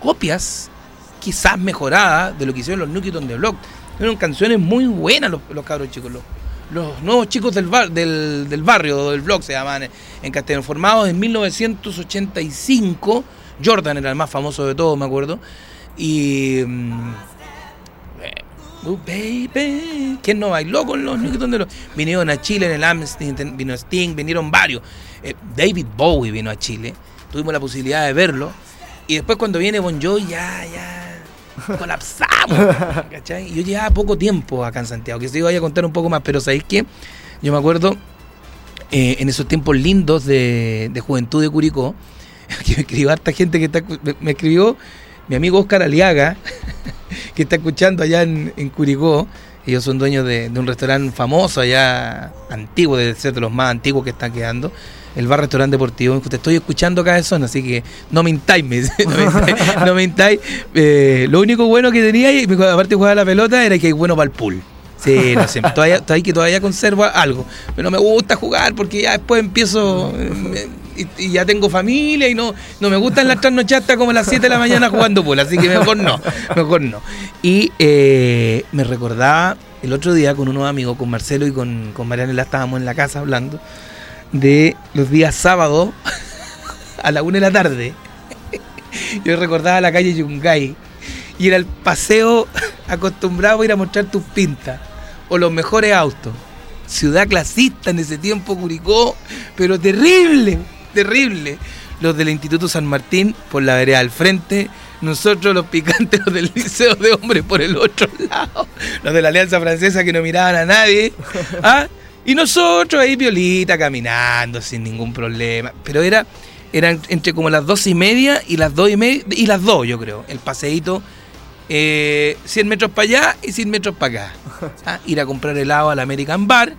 copias, quizás mejoradas, de lo que hicieron los Nuki on the Block. Fueron canciones muy buenas los, los cabros chicos, los, los nuevos chicos del, bar, del, del barrio, del blog se llaman en castellano, formados en 1985. Jordan era el más famoso de todos, me acuerdo. Y. mm, eh, Oh, baby. ¿Quién no bailó con los Nuki on the Block? Vinieron a Chile en el Amsterdam, vino Sting, vinieron varios. Eh, David Bowie vino a Chile. Tuvimos la posibilidad de verlo. Y después cuando viene Bon Jovi, ya, ya, colapsamos. ¿cachai? Yo llevaba poco tiempo acá en Santiago, que se iba a contar un poco más, pero ¿sabéis qué? Yo me acuerdo eh, en esos tiempos lindos de, de juventud de Curicó, que me escribió harta gente que está, me, escribió mi amigo Oscar Aliaga, que está escuchando allá en, Curicó. Ellos son dueños de, de un restaurante famoso allá, antiguo, debe ser de los más antiguos que están quedando. El bar restaurante deportivo. Te estoy escuchando Cabezón, así que no mintáis, me no mintáis. no mintáis. Eh, lo único bueno que tenía, y aparte de jugar la pelota, era que es bueno para el pool. Sí, no sé, todavía, todavía, que todavía conserva algo. Pero no me gusta jugar porque ya después empiezo eh, y, ya tengo familia y no, no me gustan las trasnochadas como a las 7 de la mañana jugando pool, así que mejor no, mejor no. Y eh, me recordaba el otro día con unos amigos, con Marcelo y con, con Marianela, estábamos en la casa hablando de los días sábados a la 1 de la tarde. Yo recordaba la calle Yungay y era el paseo acostumbrado a ir a mostrar tus pintas o los mejores autos. Ciudad clasista en ese tiempo, Curicó, pero terrible, terrible. Los del Instituto San Martín por la vereda al frente, nosotros los picantes, los del Liceo de Hombres por el otro lado, los de la Alianza Francesa que no miraban a nadie. ¿ah? Y nosotros ahí violita caminando sin ningún problema. Pero era, eran entre como las dos y media y las dos y media, y las dos yo creo, el paseíto eh, 100 metros para allá y 100 metros para acá. Ah, ir a comprar helado al American Bar,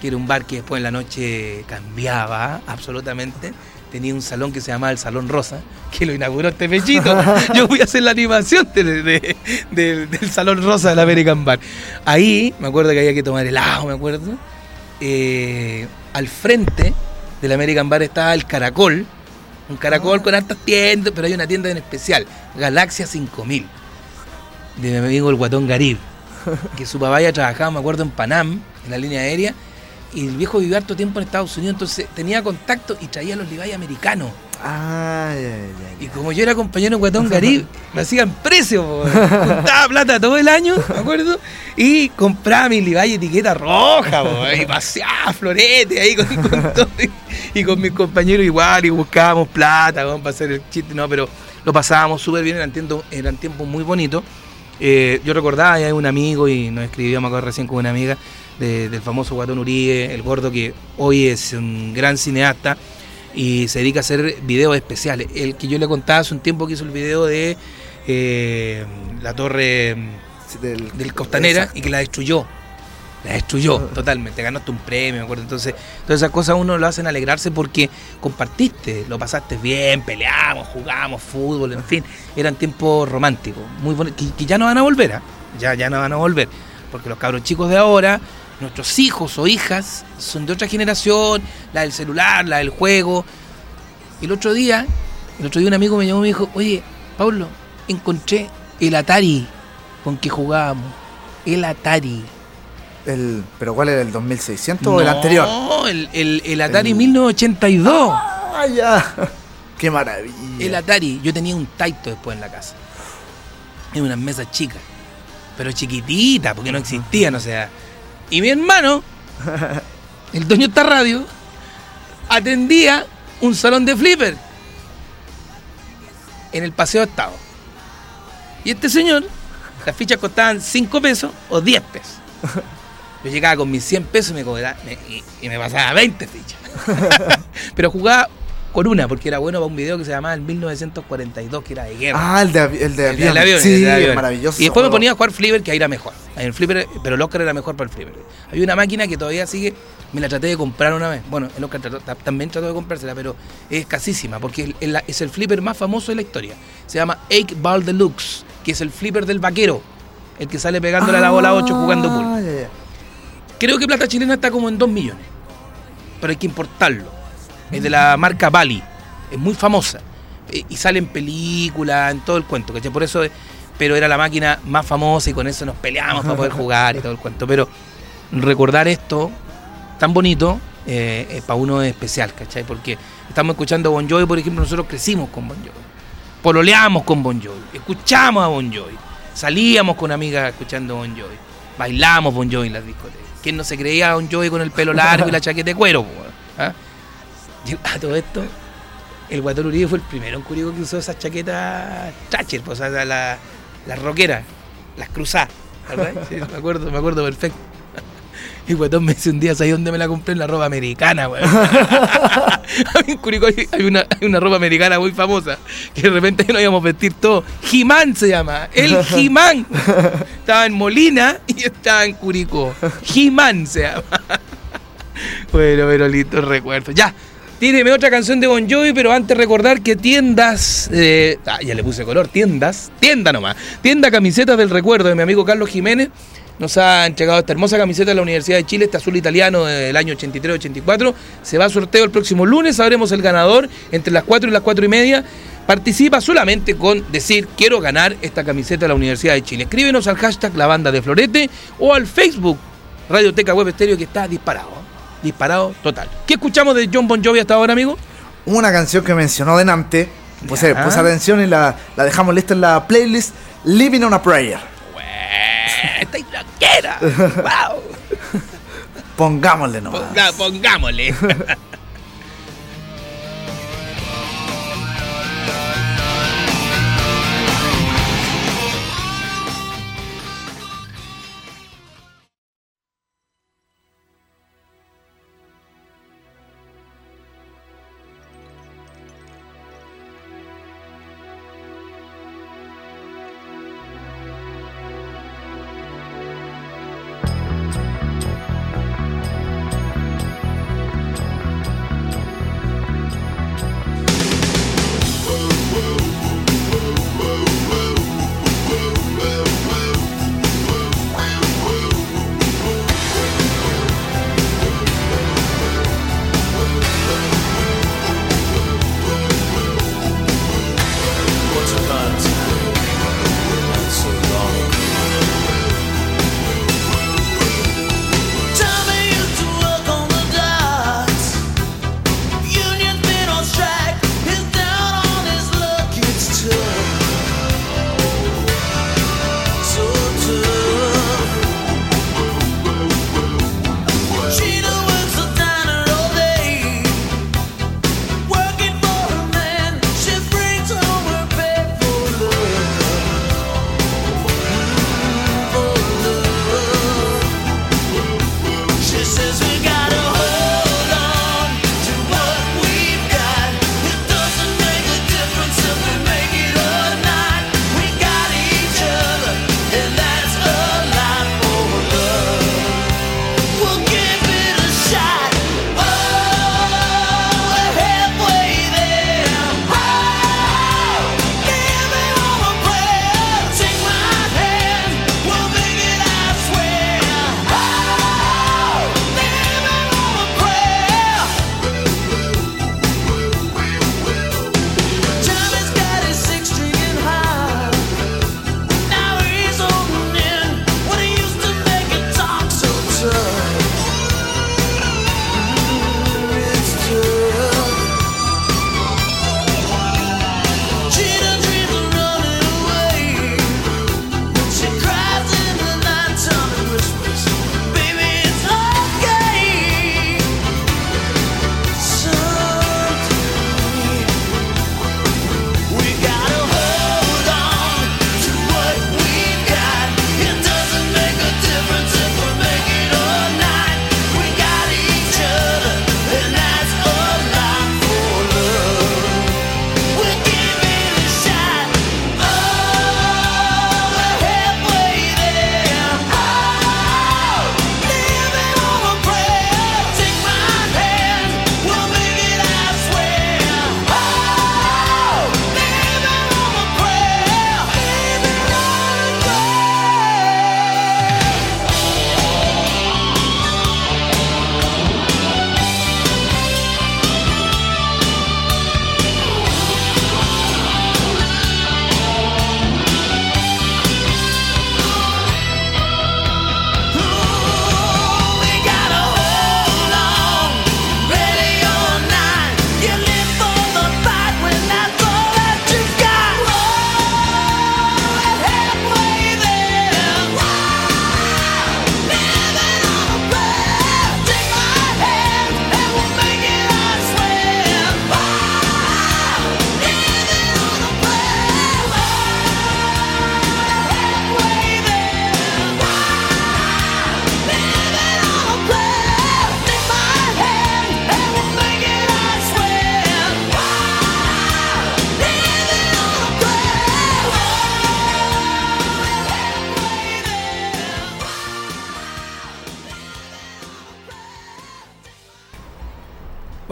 que era un bar que después en la noche cambiaba absolutamente. Tenía un salón que se llamaba el Salón Rosa, que lo inauguró este pechito. Yo fui a hacer la animación de- de- de- del Salón Rosa del American Bar. Ahí, me acuerdo que había que tomar helado, me acuerdo. Eh, al frente del American Bar estaba el Caracol, un caracol con hartas tiendas, pero hay una tienda en especial, Galaxia 5000, de mi amigo el Guatón Garib, que su papá ya trabajaba, me acuerdo, en Panam, en la línea aérea, y el viejo vivía harto tiempo en Estados Unidos, entonces tenía contacto y traía los Levi's americanos. Ay. Y como yo era compañero de Guatón Garib, me hacían precio, juntaba plata todo el año, me acuerdo, y compraba mi Levi's etiqueta roja, po, y paseaba florete ahí con, con todo, y, y con mis compañeros igual, y buscábamos plata para hacer el chiste, no, pero lo pasábamos súper bien, eran tiempos, eran tiempos muy bonitos. Eh, yo recordaba, hay un amigo y nos escribió, me acuerdo recién con una amiga de- del famoso Guatón Uribe, el gordo que hoy es un gran cineasta y se dedica a hacer videos especiales. El que yo le contaba hace un tiempo que hizo el video de eh, la torre del, del Costanera Exacto. y que la destruyó. La destruyó totalmente, ganaste un premio, me acuerdo. Entonces, todas esas cosas a uno lo hacen alegrarse porque compartiste, lo pasaste bien, peleamos, jugamos fútbol, en fin. Eran tiempos románticos, muy bonitos, que, que ya no van a volver, ¿ah? ya, ya no van a volver. Porque los cabros chicos de ahora, nuestros hijos o hijas, son de otra generación, la del celular, la del juego. El otro día, el otro día un amigo me llamó y me dijo, oye, Pablo, encontré el Atari con que jugábamos. El Atari. El, ¿Pero cuál era el 2600 o el anterior? No, el, el, el Atari El- 1982. Ah, ya. Qué maravilla. El Atari. Yo tenía un Taito después en la casa. En unas mesas chicas. Pero chiquititas, porque no existían, o sea. Y mi hermano, el dueño de esta radio, atendía un salón de flipper en el Paseo Estado. Y este señor, las fichas costaban 5 pesos o 10 pesos. Yo llegaba con mis 100 pesos y me, cobraba- me- y, y me pasaba 20 fichas. Pero jugaba con una, porque era bueno para un video que se llamaba el 1942, que era de guerra. Ah, el de, el de El avión. del avión, sí, el avión. maravilloso. Y después me ponía a jugar Flipper, que ahí era mejor. El Flipper, pero el Oscar era mejor para el Flipper. Hay una máquina que todavía sigue, me la traté de comprar una vez. Bueno, el Oscar trató- también trató de comprársela, pero es escasísima, porque es el Flipper más famoso de la historia. Se llama 8 Ball Deluxe, que es el Flipper del vaquero. El que sale pegándole a la bola 8 jugando pool. Ah, ya. Creo que Plata Chilena está como en 2 millones. Pero hay que importarlo. Es de la marca Bali. Es muy famosa. Eh, Y sale en películas, en todo el cuento, ¿cachai? Por eso, eh, pero era la máquina más famosa y con eso nos peleamos para poder jugar y todo el cuento. Pero recordar esto tan bonito, eh, eh, para uno es especial, ¿cachai? Porque estamos escuchando Bon Jovi, por ejemplo, nosotros crecimos con Bon Jovi. Pololeamos con Bon Jovi, escuchamos a Bon Jovi, salíamos con amigas escuchando Bon Jovi, bailamos Bon Jovi en las discotecas. ¿Quién no se creía a Bon Jovi con el pelo largo y la chaqueta de cuero? A todo esto, el Guatón Uribe fue el primero en Curicó que usó esas chaquetas Thatcher, pues, o sea, la- las roqueras, las cruzadas, ¿verdad? Sí, me acuerdo, me acuerdo perfecto. Y Guatón me dice un día, ¿sabes dónde me la compré? En la ropa americana, weón. En Curicó hay hay una, hay una ropa americana muy famosa, que de repente nos íbamos a vestir todo. Jimán se llama, el Jimán. Estaba en Molina y estaba en Curicó. Jimán se llama. Bueno, pero lindo recuerdo. Ya, tíreme otra canción de Bon Jovi, pero antes recordar que tiendas. eh, ah, ya le puse color, tiendas. Tienda nomás. Tienda Camisetas del Recuerdo de mi amigo Carlos Jiménez. Nos ha entregado esta hermosa camiseta de la Universidad de Chile, este azul italiano del año 83-84. Se va a sorteo el próximo lunes, sabremos el ganador entre las 4 y las 4 y media. Participa solamente con decir quiero ganar esta camiseta de la Universidad de Chile. Escríbenos al hashtag La Banda de Florete o al Facebook Radioteca Web Estéreo que está disparado. ¿Eh? Disparado total. ¿Qué escuchamos de John Bon Jovi hasta ahora, amigo? Una canción que mencionó delante. Puse, Ya. puse atención y la, la dejamos lista en la playlist Living on a Prayer. ¡Esta loquera! ¡Wow! Pongámosle nomás. Ponga- pongámosle.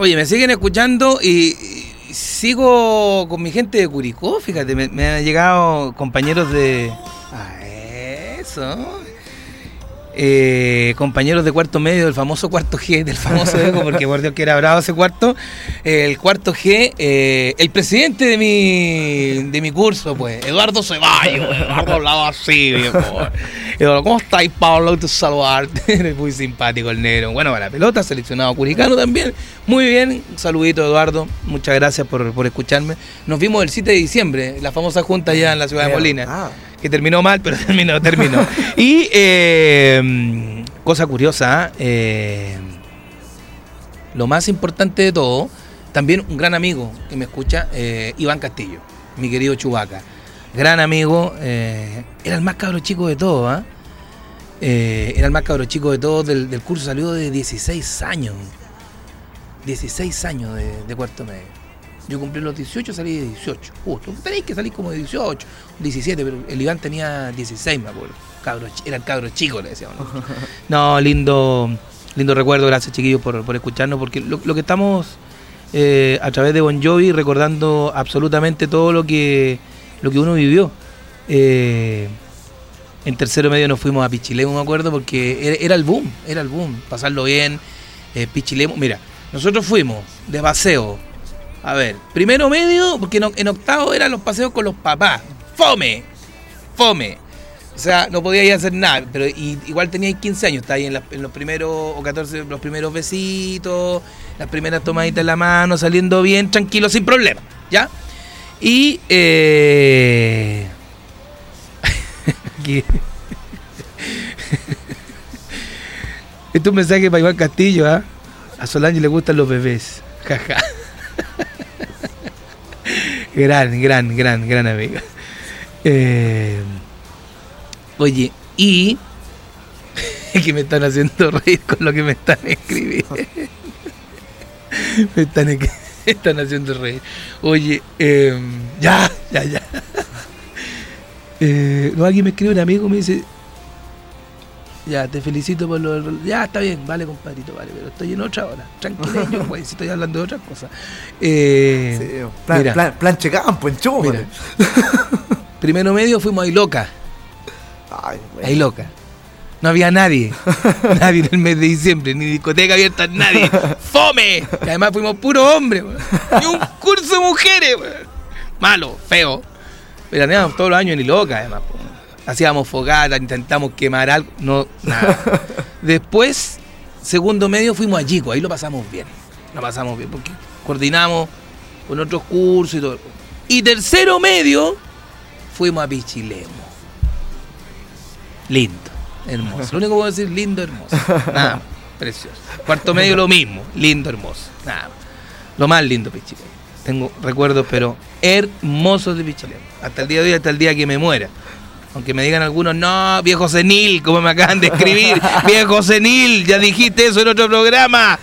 Oye, me siguen escuchando y, sigo con mi gente de Curicó, fíjate, me, han llegado compañeros de... Ah, eso. Eh, compañeros de cuarto medio del famoso cuarto G, del famoso Eco, porque por Dios que era bravo ese cuarto. el cuarto G, eh, el presidente de mi, de mi curso, pues, Eduardo Ceballos. Hablaba así, viejo. Eduardo, ¿cómo estáis, Pablo? Te saludarte. Eres muy simpático el negro. Bueno, para la pelota, seleccionado curicano también. Muy bien, un saludito, Eduardo. Muchas gracias por, por escucharme. Nos vimos el 7 de diciembre, la famosa junta allá en la ciudad de Molina Ah, que terminó mal, pero terminó, terminó. y eh, cosa curiosa, eh, lo más importante de todo, también un gran amigo que me escucha, eh, Iván Castillo, mi querido Chubaca. Gran amigo, eh, era el más cabro chico de todos, ¿ah? Eh, era el más cabro chico de todos del, del curso, salió de 16 años. 16 años de, de cuarto medio. Yo cumplí los 18, salí de 18. Justo. Tenéis que salir como de 18, 17, pero el Iván tenía 16, me acuerdo. Cabro, chi- era el cabro chico, le decíamos. No, lindo, lindo recuerdo. Gracias, chiquillos, por, por escucharnos, porque lo, lo que estamos eh, a través de Bon Jovi recordando absolutamente todo lo que, lo que uno vivió. Eh, en tercero medio nos fuimos a Pichilemu, me acuerdo, porque era, el boom, era el boom, pasarlo bien. Eh, Pichilemu, mira, nosotros fuimos de paseo. A ver, primero medio, porque en, octavo eran los paseos con los papás. Fome, fome. O sea, no podía ir a hacer nada, pero igual tenía 15 años, está ahí en, en los primeros, o 14, los primeros besitos, las primeras tomaditas en la mano, saliendo bien, tranquilo, sin problema, ¿ya? Y, eh... aquí- Este es un mensaje para Iván Castillo, ¿ah? A Solange le gustan los bebés. Jaja. gran, gran, gran, gran amiga. Eh, oye, y que me están haciendo reír con lo que me están escribiendo. me, están, escri- me están haciendo reír. Oye, eh, ya, ya, ya. Eh, no, aquí me escribe un amigo, me dice, ya, te felicito por lo Ya, está bien, vale, compadrito, vale, pero estoy en otra hora. Tranquileño, güey, si estoy hablando de otras cosas. Eh, sí, plan, mira, plan, planche campo, mira. Primero medio fuimos a Iloca, Ay, güey. a Iloca. No había nadie, nadie en el mes de diciembre, ni discoteca abierta, nadie. ¡Fome! Y además fuimos puro hombre, güey. y un curso de mujeres. Malo, feo. Veraneábamos todos los años en Iloca, además. Hacíamos fogata, intentamos quemar algo, no, nada. Después, segundo medio, fuimos a Chico, ahí lo pasamos bien. Lo pasamos bien, porque coordinamos con otros cursos y todo. Y tercero medio, fuimos a Pichilemo. Lindo, hermoso. Lo único que puedo decir, lindo, hermoso. Nada precioso. Cuarto medio lo mismo, lindo, hermoso. Nada más. Lo más lindo, Pichilemo. Tengo recuerdos, pero hermosos de Pichilemo. Hasta el día de hoy, hasta el día que me muera. Aunque me digan algunos, no, viejo senil, como me acaban de escribir. viejo senil, ya dijiste eso en otro programa.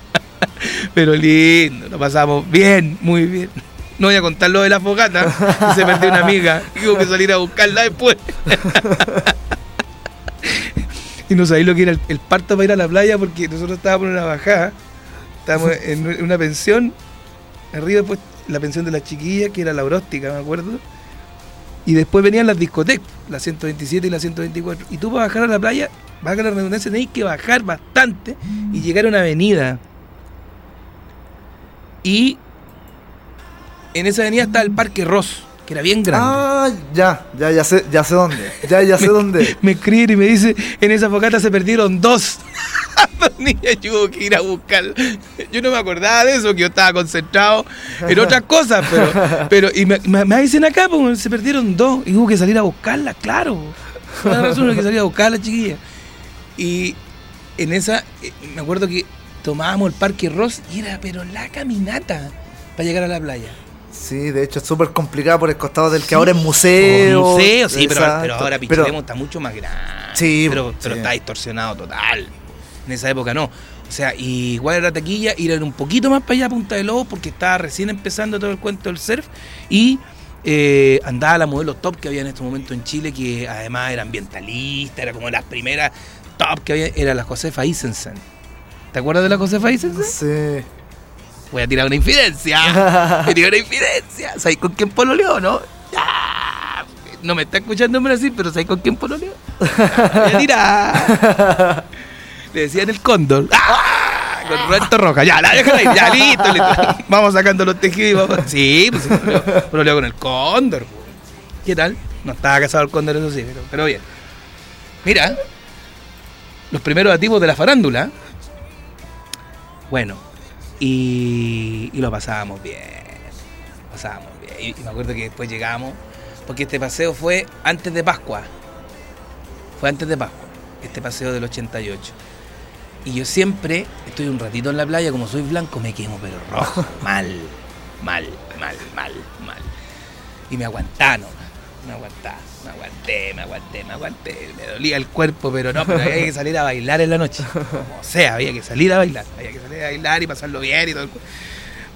Pero lindo, lo pasamos bien, muy bien. No voy a contar lo de la fogata, se perdió una amiga, hubo que salir a buscarla después. y no sabéis lo que era el, el parto para ir a la playa, porque nosotros estábamos en una bajada, estábamos en una pensión, arriba pues la pensión de las chiquillas, que era la Bróstica, me acuerdo. Y después venían las discotecas, la 127 y la 124. Y tú para bajar a la playa, a la redundancia, tenéis que bajar bastante y llegar a una avenida. Y en esa avenida está el Parque Ross, que era bien grande. Ah, ya, ya, ya sé, ya sé dónde. Ya, ya sé dónde. Me escribe y me dice, en esa focata se perdieron dos. dos niñas yo hubo que ir a buscar. Yo no me acordaba de eso, que yo estaba concentrado en otras cosas, pero, pero y me, me- me dicen acá, pues, se perdieron dos. Y hubo que salir a buscarlas, claro. Una razón que salir a buscar a la chiquilla. Y en esa, eh, me acuerdo que tomábamos el Parque Ross y era, pero la caminata para llegar a la playa. Sí, de hecho es súper complicado por el costado del que Sí. ahora es museo. Oh, museo, sí, pero, pero ahora Pichilemu está mucho más grande. Sí, pero, pero sí. está distorsionado total. En esa época no. O sea, y igual era taquilla, ir un poquito más para allá a Punta de Lobos porque estaba recién empezando todo el cuento del surf y eh, andaba la modelo top que había en este momento en Chile, que además era ambientalista, era como las primeras top que había, era la Josefa Isensen. ¿Te acuerdas de la Josefa Isense? Sí. Voy a tirar una infidencia. A tirar una infidencia. ¿Sabes con quién pololeó, no? No me está escuchando en Brasil, pero ¿sabes con quién pololeó? Voy a tirar. Le decían el cóndor. ¡Ah! Con Roberto Roja. Ya, la déjala ahí. Ya, listo, listo. Vamos sacando los tejidos y vamos. Sí, pues pololeó, pololeó con el cóndor. po. ¿Qué tal? No estaba casado el cóndor, eso sí, pero, pero bien. Mira, los primeros activos de la farándula. Bueno, y, y lo pasábamos bien. Lo pasábamos bien. Y, y me acuerdo que después llegamos, porque este paseo fue antes de Pascua. Fue antes de Pascua, este paseo del 88. Y yo siempre estoy un ratito en la playa, como soy blanco, me quemo, pero rojo. Mal, mal, mal, mal, mal. Y me aguantaron, me aguantaba, me aguanté, me aguanté, me aguanté. Me dolía el cuerpo, pero no, pero había que salir a bailar en la noche. Como sea, había que salir a bailar. Había que salir a bailar y pasarlo bien y todo el cu-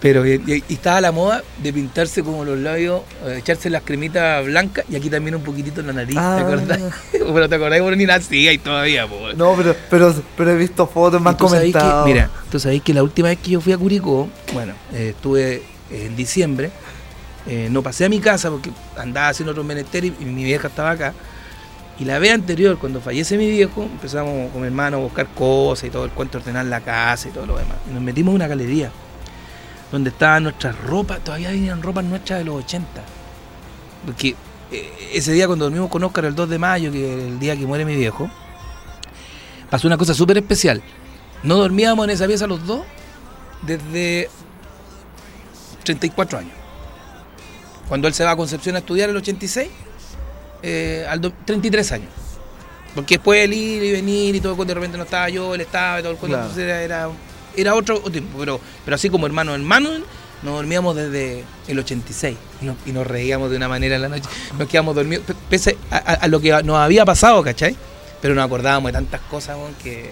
Pero y, y- estaba la moda de pintarse como los labios, eh, echarse las cremitas blancas y aquí también un poquitito en la nariz, Ah. ¿te acordás? pero te acordás que ni nacía y todavía, po. No, pero, pero, pero he visto fotos, comentado. Que, mira, tú sabés que la última vez que yo fui a Curicó, bueno, eh, estuve en diciembre, eh, no pasé a mi casa porque andaba haciendo otros menesteres y mi vieja estaba acá. Y la vez anterior, cuando fallece mi viejo, empezamos con mi hermano a buscar cosas y todo el cuento, ordenar la casa y todo lo demás. Y nos metimos en una galería donde estaban nuestras ropas, todavía venían ropas nuestras de los 80. Porque eh, ese día cuando dormimos con Oscar el 2 de mayo, que es el día que muere mi viejo, pasó una cosa súper especial. No dormíamos en esa pieza los dos desde 34 años. Cuando él se va a Concepción a estudiar el 86, eh, al do- 33 años. Porque después el ir y venir y todo, cuando de repente no estaba yo, él estaba y todo el cuento, Claro. entonces era, era, otro tiempo. Pero, pero así como hermano hermano, nos dormíamos desde el 86 y nos, y nos reíamos de una manera en la noche. Nos quedamos dormidos, pe- pese a, a- a lo que nos había pasado, ¿cachai? Pero nos acordábamos de tantas cosas que,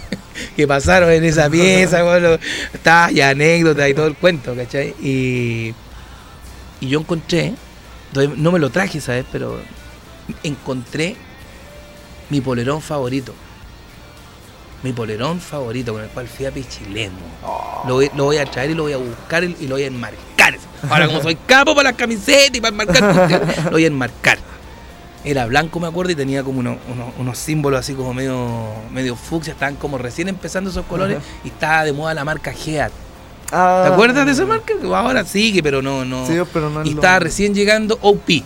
que pasaron en esa pieza, weón, lo- tallas, anécdotas y todo el cuento, ¿cachai? Y, y yo encontré, no me lo traje, ¿sabes? Pero encontré mi polerón favorito. Mi polerón favorito con el cual fui a Pichilemo. Lo, voy, lo voy a traer y lo voy a buscar y, lo voy a enmarcar. Ahora, como soy capo para las camisetas y para enmarcar, lo voy a enmarcar. Era blanco, me acuerdo, y tenía como unos, unos- unos símbolos así como medio, medio fucsia. Estaban como recién empezando esos colores y estaba de moda la marca Geat. Ah, ¿Te acuerdas de esa marca? Ahora sigue, pero no, no. Sí, pero no es y lo- estaba recién llegando OP,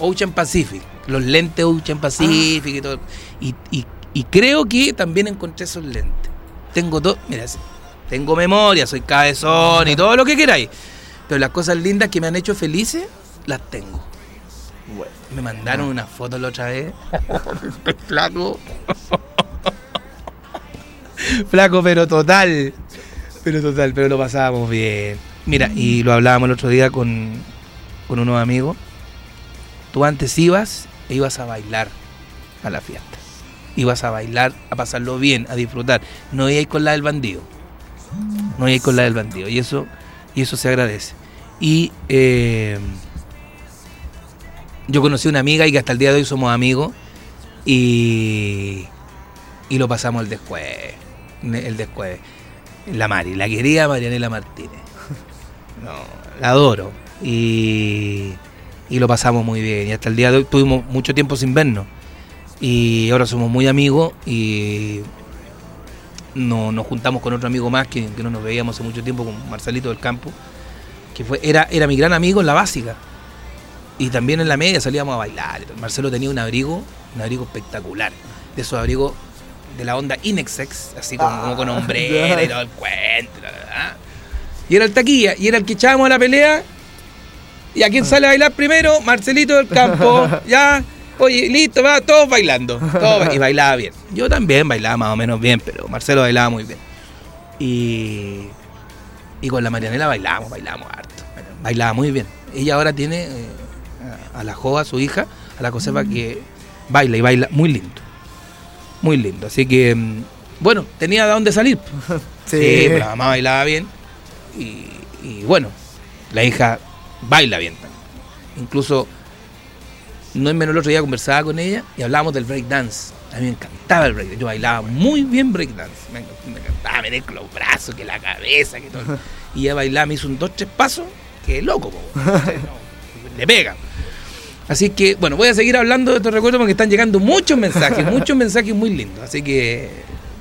Ocean Pacific, los lentes Ocean Pacific y todo. Y, y- y creo que también encontré esos lentes. Tengo todo, mira, tengo memoria, soy cabezón y todo lo que queráis. Pero las cosas lindas que me han hecho felices, las tengo. Bueno. Me mandaron una foto la otra vez. Estoy flaco. flaco, pero total. Pero total, pero lo pasábamos bien. Mira, y lo hablábamos el otro día con, con unos amigos. Tú antes ibas e ibas a bailar a la fiesta. Ibas a bailar, a pasarlo bien, a disfrutar. No ibas con la del bandido. No ibas con la del bandido. Y eso, y eso se agradece. Y eh, yo conocí una amiga y que hasta el día de hoy somos amigos. Y, y lo pasamos el después. El después. La Mari, la querida Marianela Martínez. No, la adoro. Y, y lo pasamos muy bien. Y hasta el día de hoy tuvimos mucho tiempo sin vernos. Y ahora somos muy amigos y no, nos juntamos con otro amigo más que, no nos veíamos hace mucho tiempo, con Marcelito del Campo, que fue, era, era mi gran amigo en la básica. Y también en la media salíamos a bailar. Marcelo tenía un abrigo, un abrigo espectacular. De esos abrigos de la onda Inexex, así como, como con hombrera y todo el cuento. Y era el taquilla, y era el que echábamos a la pelea. ¿Y a quién sale a bailar primero? Marcelito del Campo. Ya, oye, listo, va, todos bailando. todos ba- y bailaba bien. Yo también bailaba más o menos bien, pero Marcelo bailaba muy bien. Y, y con la Marianela bailábamos, bailábamos harto. Bailaba muy bien. Ella ahora tiene eh, a la Joa, su hija, a la Josefa, que baila y baila muy lindo. Muy lindo. Así que, mm, bueno, tenía de dónde salir. Sí. Sí, pero la mamá bailaba bien. Y, y bueno, la hija baila bien también. Incluso, no es menos el otro día conversaba con ella y hablábamos del breakdance. A mí me encantaba el breakdance. Yo bailaba muy bien breakdance. Me, me encantaba, me con los brazos, que la cabeza, que todo. Y ya bailaba, me hizo un dos, tres pasos, que loco, po. No, le pega. Así que, bueno, voy a seguir hablando de estos recuerdos porque están llegando muchos mensajes, muchos mensajes muy lindos. Así que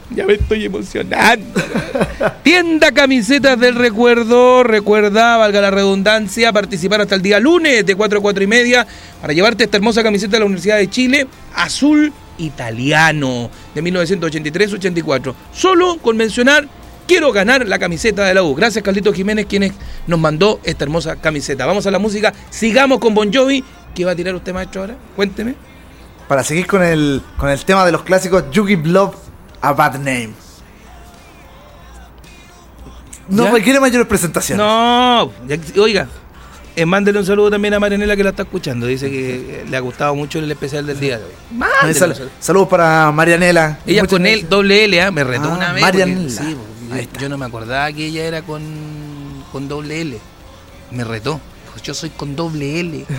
ya me estoy emocionando. Tienda Camisetas del Recuerdo. Recuerda, valga la redundancia, participar hasta el día lunes de 4 a 4 y media para llevarte esta hermosa camiseta de la Universidad de Chile, azul italiano, de 1983-84. Solo con mencionar, quiero ganar la camiseta de la U. Gracias, Carlito Jiménez, quien nos mandó esta hermosa camiseta. Vamos a la música, sigamos con Bon Jovi. ¿Qué va a tirar usted, maestro, ahora? Cuénteme. Para seguir con el, con el tema de los clásicos, You Give Love a Bad Name. No ¿Ya? requiere mayores presentaciones. No, ya- oiga, eh, mándele un saludo también a Marianela que la está escuchando. Dice que eh, le ha gustado mucho el especial del día de hoy. Mándele sal- un saludo. saludos para Marianela. Ella con él, doble L, ¿ah? me retó Ah, una vez. Marianela. porque- sí, porque yo no me acordaba que ella era con, con doble L. Me retó. Pues yo soy con doble L.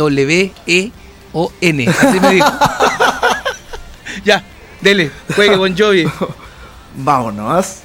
W E O N. Así me dijo. ya, dele, juegue con Jovi. Vámonos.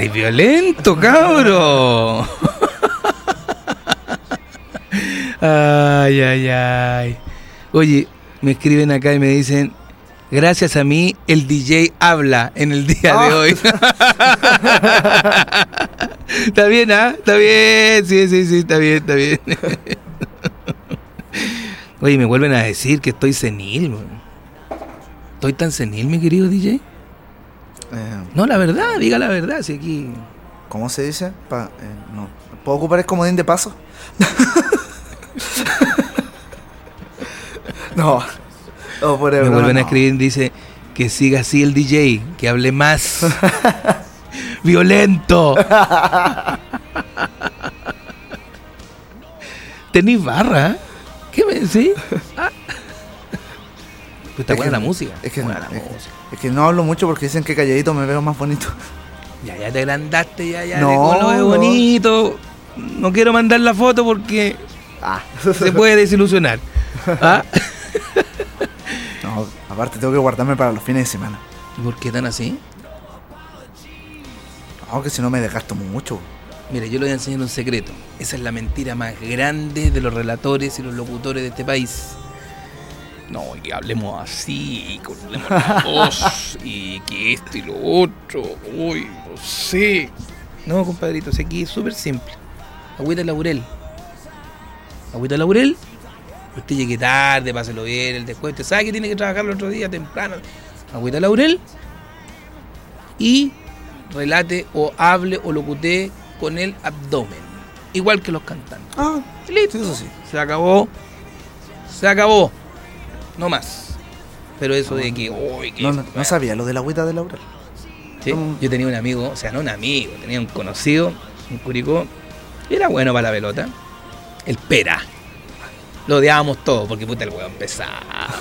Estáis violento, cabro. Ay, ay, ay. Oye, me escriben acá y me dicen, gracias a mí el DJ habla en el día de Ah. hoy. está bien, ¿ah? Está bien, sí, sí, sí, está bien, está bien. Oye, me vuelven a decir que estoy senil. ¿Estoy tan senil, mi querido DJ? Eh, No, la verdad, diga la verdad, si aquí... ¿Cómo se dice? Pa- eh, no. ¿Puedo ocupar el comodín de paso? no. No, por Me no, vuelven a escribir, dice que siga así el DJ, que hable más. Violento. ¿Tenís barra? ¿Qué me decís? Está Es buena que- la música. Es que, buena la es, música. es que no hablo mucho porque dicen que calladito me veo más bonito. Ya, ya te agrandaste, ya, ya. No, no. bonito. No quiero mandar la foto porque Ah. se puede desilusionar. ¿Ah? no, aparte tengo que guardarme para los fines de semana. ¿Y por qué tan así? No, que si no me desgasto mucho. Mire, yo le voy a enseñar un secreto. Esa es la mentira más grande de los relatores y los locutores de este país. No, y que hablemos así, y hablemos la voz, y que esto y lo otro. Uy, no sé. No, compadrito, si aquí es súper simple. Agüita de laurel. Agüita de laurel. Usted llegue tarde, páselo bien, el después. Usted sabe que tiene que trabajar el otro día temprano. Agüita de laurel. Y relate o hable o locute con el abdomen. Igual que los cantantes. Ah, Listo. eso sí. Se acabó. Se acabó. No más. Pero eso de que. uy, que No, no, no sabía lo de la agüita de laurel. Sí. Yo tenía un amigo, o sea, no un amigo, tenía un conocido en Curicó. Era bueno para la pelota. El Pera. Lo odiábamos todos porque puta el hueón pesado.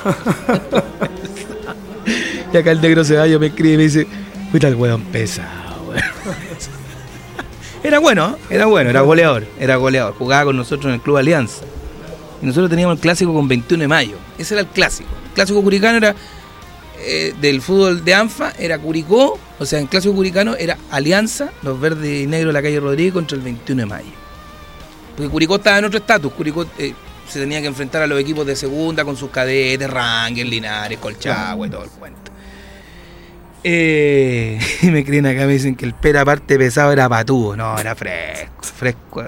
y acá el negro Ceballos me escribe y me dice, puta el hueón pesado, weón". Era bueno, ¿eh? era bueno, era goleador, era goleador. Jugaba con nosotros en el Club Alianza. Y nosotros teníamos el clásico con 21 de mayo. Ese era el clásico. El clásico curicano era eh, del fútbol de ANFA, era Curicó, o sea, en clásico curicano era Alianza, los verdes y negros de la calle Rodríguez contra el 21 de mayo. Porque Curicó estaba en otro estatus, Curicó eh, se tenía que enfrentar a los equipos de segunda con sus cadetes, Rangel, Linares, Colchagua y todo el cuento. Eh, y me creen acá, me dicen que el pera aparte pesado era patúo, no, era fresco, fresco.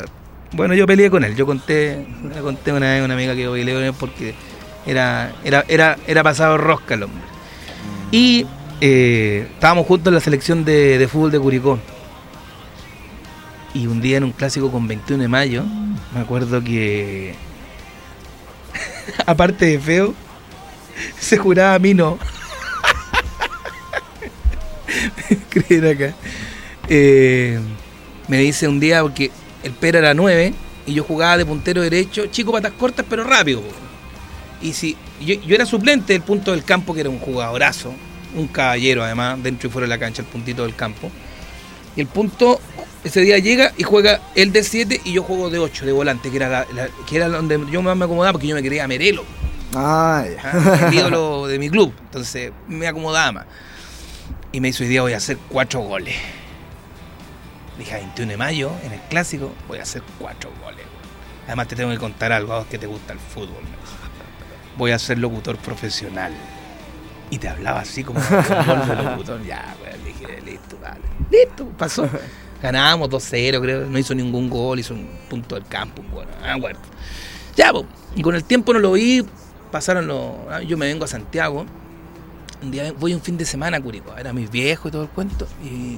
Bueno, yo peleé con él, yo conté, le conté una vez a una amiga que peleé con él porque era, era, era, era pasado rosca el hombre. Y eh, estábamos juntos en la selección de, de fútbol de Curicó. Y un día en un clásico con 21 de mayo, me acuerdo que, aparte de feo, se juraba a mí no. Creer acá. Eh, me dice un día, porque el Pera era 9 y yo jugaba de puntero derecho, chico patas cortas pero rápido. Y si yo, yo era suplente del punto del campo, que era un jugadorazo, un caballero además, dentro y fuera de la cancha, el puntito del campo. Y el punto, ese día llega y juega él de 7 y yo juego de 8, de volante, que era, la- la- que era donde yo más me acomodaba porque yo me quería Merelo, Ah. ¿ah? el ídolo de mi club. Entonces me acomodaba más. Y me dice hoy día voy a hacer 4 goles. Dije, a 21 de mayo, en el clásico, voy a hacer 4 goles. Además te tengo que contar algo a vos que te gusta el fútbol. Voy a ser locutor profesional. Y te hablaba así como de locutor. Ya, weón, dije, listo, dale. Listo, pasó. Ganábamos 2-0, creo. No hizo ningún gol, hizo un punto del campo. Bueno, ah, bueno. Ya, po. y con el tiempo no lo vi. Pasaron los. ah, Yo me vengo a Santiago. Un día voy un fin de semana a Curicó. Era mis viejos y todo el cuento. Y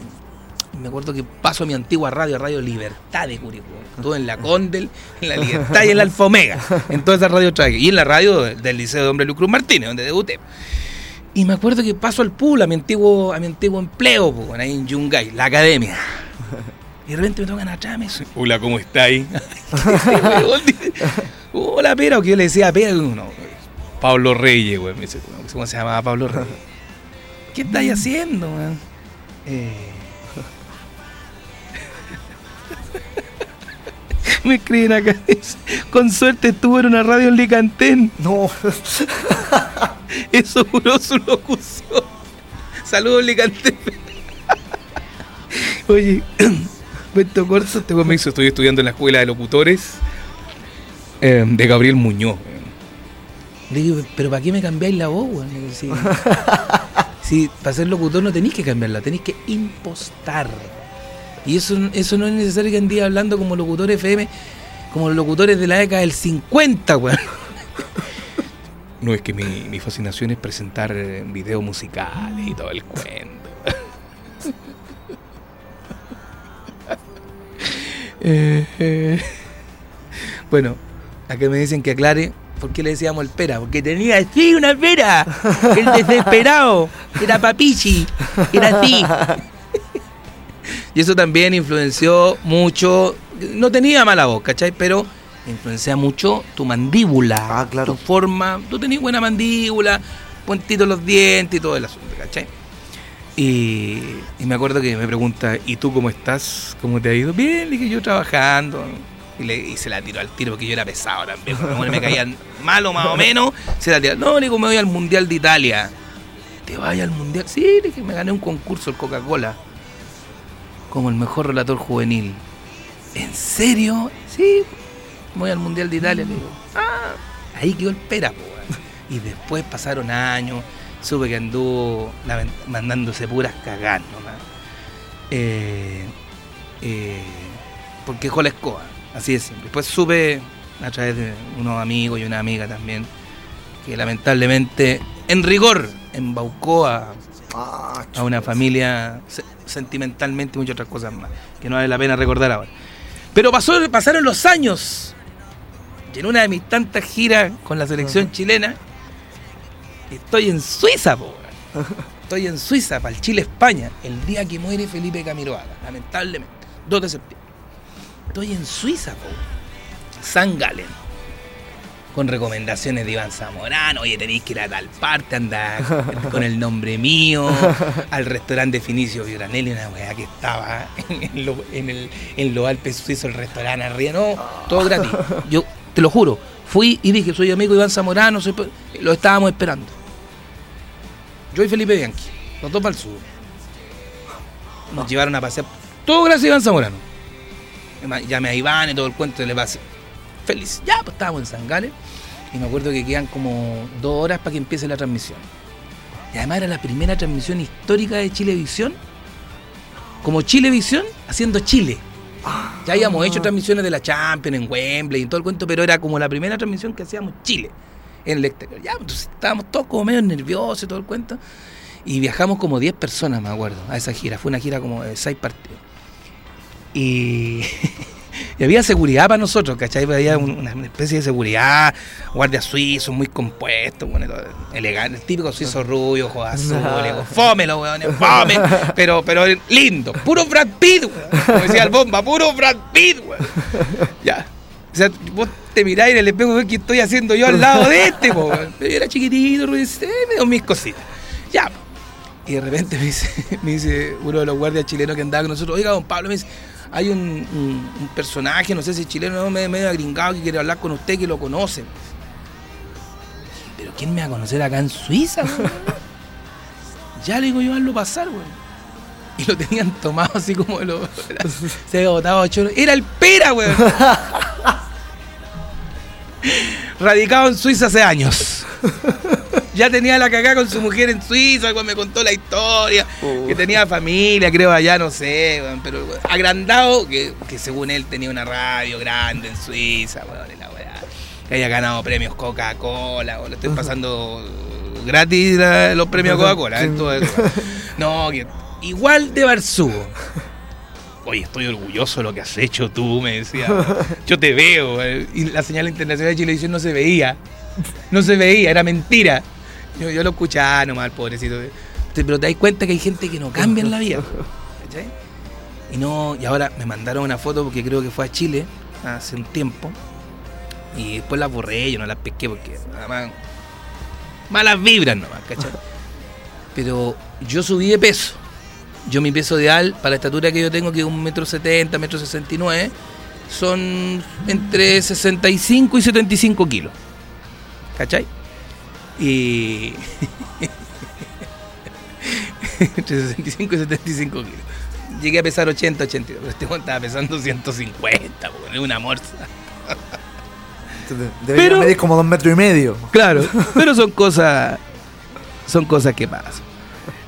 me acuerdo que paso a mi antigua radio, Radio Libertad de Curicó. Todo en la Condel, en la Libertad y en la Alfomega. En toda esa radio traje. Y en la radio del Liceo de Hombre Luis Cruz Martínez, donde debuté. Y me acuerdo que paso al pool, a mi antiguo, a mi antiguo empleo, po, ahí en Yungay, la academia. Y de repente me tocan atrás, me dicen, hola, ¿cómo está ahí? hola, pero que yo le decía, pero no, Pablo Reyes, güey. Me dice, ¿cómo se llamaba Pablo Reyes? ¿Qué estáis haciendo, man? Eh... Me escriben acá, con suerte estuvo en una radio en Licantén. No. Eso juró su locución. Saludos, Licante. Oye, cuento corto, este me hizo, estoy estudiando en la escuela de locutores eh, de Gabriel Muñoz. Le digo, pero ¿para qué me cambiáis la voz, Si, si para ser locutor no tenéis que cambiarla, tenéis que impostar. Y eso, eso no es necesario que andéis hablando como locutor FM, como los locutores de la década del 50, weón. No, es que mi, mi fascinación es presentar eh, videos musicales y todo el cuento. Eh, eh. Bueno, acá me dicen que aclare por qué le decíamos el pera. Porque tenía así una pera. El desesperado. Era papichi. Era así. Y eso también influenció mucho. No tenía mala voz, ¿cachai? Pero influencia mucho tu mandíbula. Ah, claro. Tu forma. Tú tenías buena mandíbula, puentitos los dientes y todo el asunto, ¿cachai? Y, y me acuerdo que me pregunta, ¿y tú cómo estás? ¿Cómo te ha ido? Bien, le dije yo trabajando. Y, le, y se la tiró al tiro porque yo era pesado también. Me caían malo más o menos, se la tiró. No, le digo, me voy al Mundial de Italia. ¿Te vayas al Mundial? Sí, le dije, me gané un concurso el Coca-Cola. Como el mejor relator juvenil. ¿En serio? Sí, voy al Mundial de Italia. Le digo, ah, ahí quedó el pera, po. Y después pasaron años, supe que anduvo mandándose puras cagar nomás. Eh, eh, porque dejó la escoba, así es. Después supe, a través de unos amigos y una amiga también, que lamentablemente, en rigor, embaucó a, Ah, a una familia sentimentalmente y muchas otras cosas más, que no vale la pena recordar ahora. Pero pasó, pasaron los años. Y en una de mis tantas giras con la selección chilena, estoy en Suiza, po. Estoy en Suiza para el Chile-España, el día que muere Felipe Camiroaga, lamentablemente, 2 de septiembre. Estoy en Suiza, po. San Galen. Con recomendaciones de Iván Zamorano, oye, tenéis que ir a tal parte, anda con el nombre mío, al restaurante Finicio Vioranelli, una weá que estaba en, lo- en el, en los Alpes suizos, el restaurante arriba, no, todo gratis. Yo te lo juro, fui y dije, soy amigo de Iván Zamorano, soy lo estábamos esperando. Yo y Felipe Bianchi, los dos para el sur. Nos llevaron a pasear, todo gracias a Iván Zamorano. Llamé a Iván y todo el cuento, le pasé. Feliz. Ya, pues estábamos en San Gales y me acuerdo que quedan como dos horas para que empiece la transmisión. Y además era la primera transmisión histórica de Chilevisión, como Chilevisión haciendo Chile. Ya habíamos hecho transmisiones de la Champions en Wembley y todo el cuento, pero era como la primera transmisión que hacíamos Chile en el exterior. Ya, entonces estábamos todos como medio nerviosos y todo el cuento. Y viajamos como 10 personas, me acuerdo, a esa gira. Fue una gira como de 6 partidos. Y, y había seguridad para nosotros, ¿cachai? Había un- una especie de seguridad, guardias suizos muy compuestos, bueno, todo elegante, el típico suizo rubio, ojos azules, fome los weones, fome, pero, pero lindo, puro Brad Pitt, weón. Como decía el bomba, puro Brad Pitt, weón. Ya. O sea, vos te miráis en el espejo y qué estoy haciendo yo al lado de este, weón. Yo era chiquitito, me dio mis cositas. Ya. Y de repente me dice, me dice uno de los guardias chilenos que andaba con nosotros, oiga, don Pablo, me dice, hay un, un- un personaje, no sé si chileno o no, medio, medio agringado que quiere hablar con usted, que lo conoce. Pero ¿quién me va a conocer acá en Suiza? ya le digo yo, hazlo pasar, weón. Y lo tenían tomado así como lo, se había botado choro. Era el pera, weón. Radicado en Suiza hace años. Ya tenía la cagada con su mujer en Suiza, weón, me contó la historia, que tenía familia, creo allá, no sé, weón, pero weón, agrandado, que, que según él tenía una radio grande en Suiza, weón, la weá. Que haya ganado premios Coca-Cola, lo estoy pasando gratis la- los premios Coca-Cola, ¿eh? No, que igual de Barzugo. Oye, estoy orgulloso de lo que has hecho tú, me decía. Yo te veo. Y la señal internacional de Chilevisión no se veía. No se veía, era mentira. Yo, yo lo escuchaba nomás, pobrecito. Pero te das cuenta que hay gente que no cambia en la vida. ¿cachai? Y no, y ahora me mandaron una foto porque creo que fue a Chile hace un tiempo. Y después las borré, yo no las pesqué porque además malas vibras nomás, ¿cachai? Pero yo subí de peso. Yo mi peso ideal para la estatura que yo tengo, que es un metro setenta, metro sesenta y nueve, son entre 65 y 75 kilos. ¿Cachai? Y. entre 65 y 75 kilos. Llegué a pesar 80, 82, pero este estaba pesando 150, po, es una morsa. Entonces, Pero- medir como dos metros y medio. Claro, pero son cosas. Son cosas que pasan.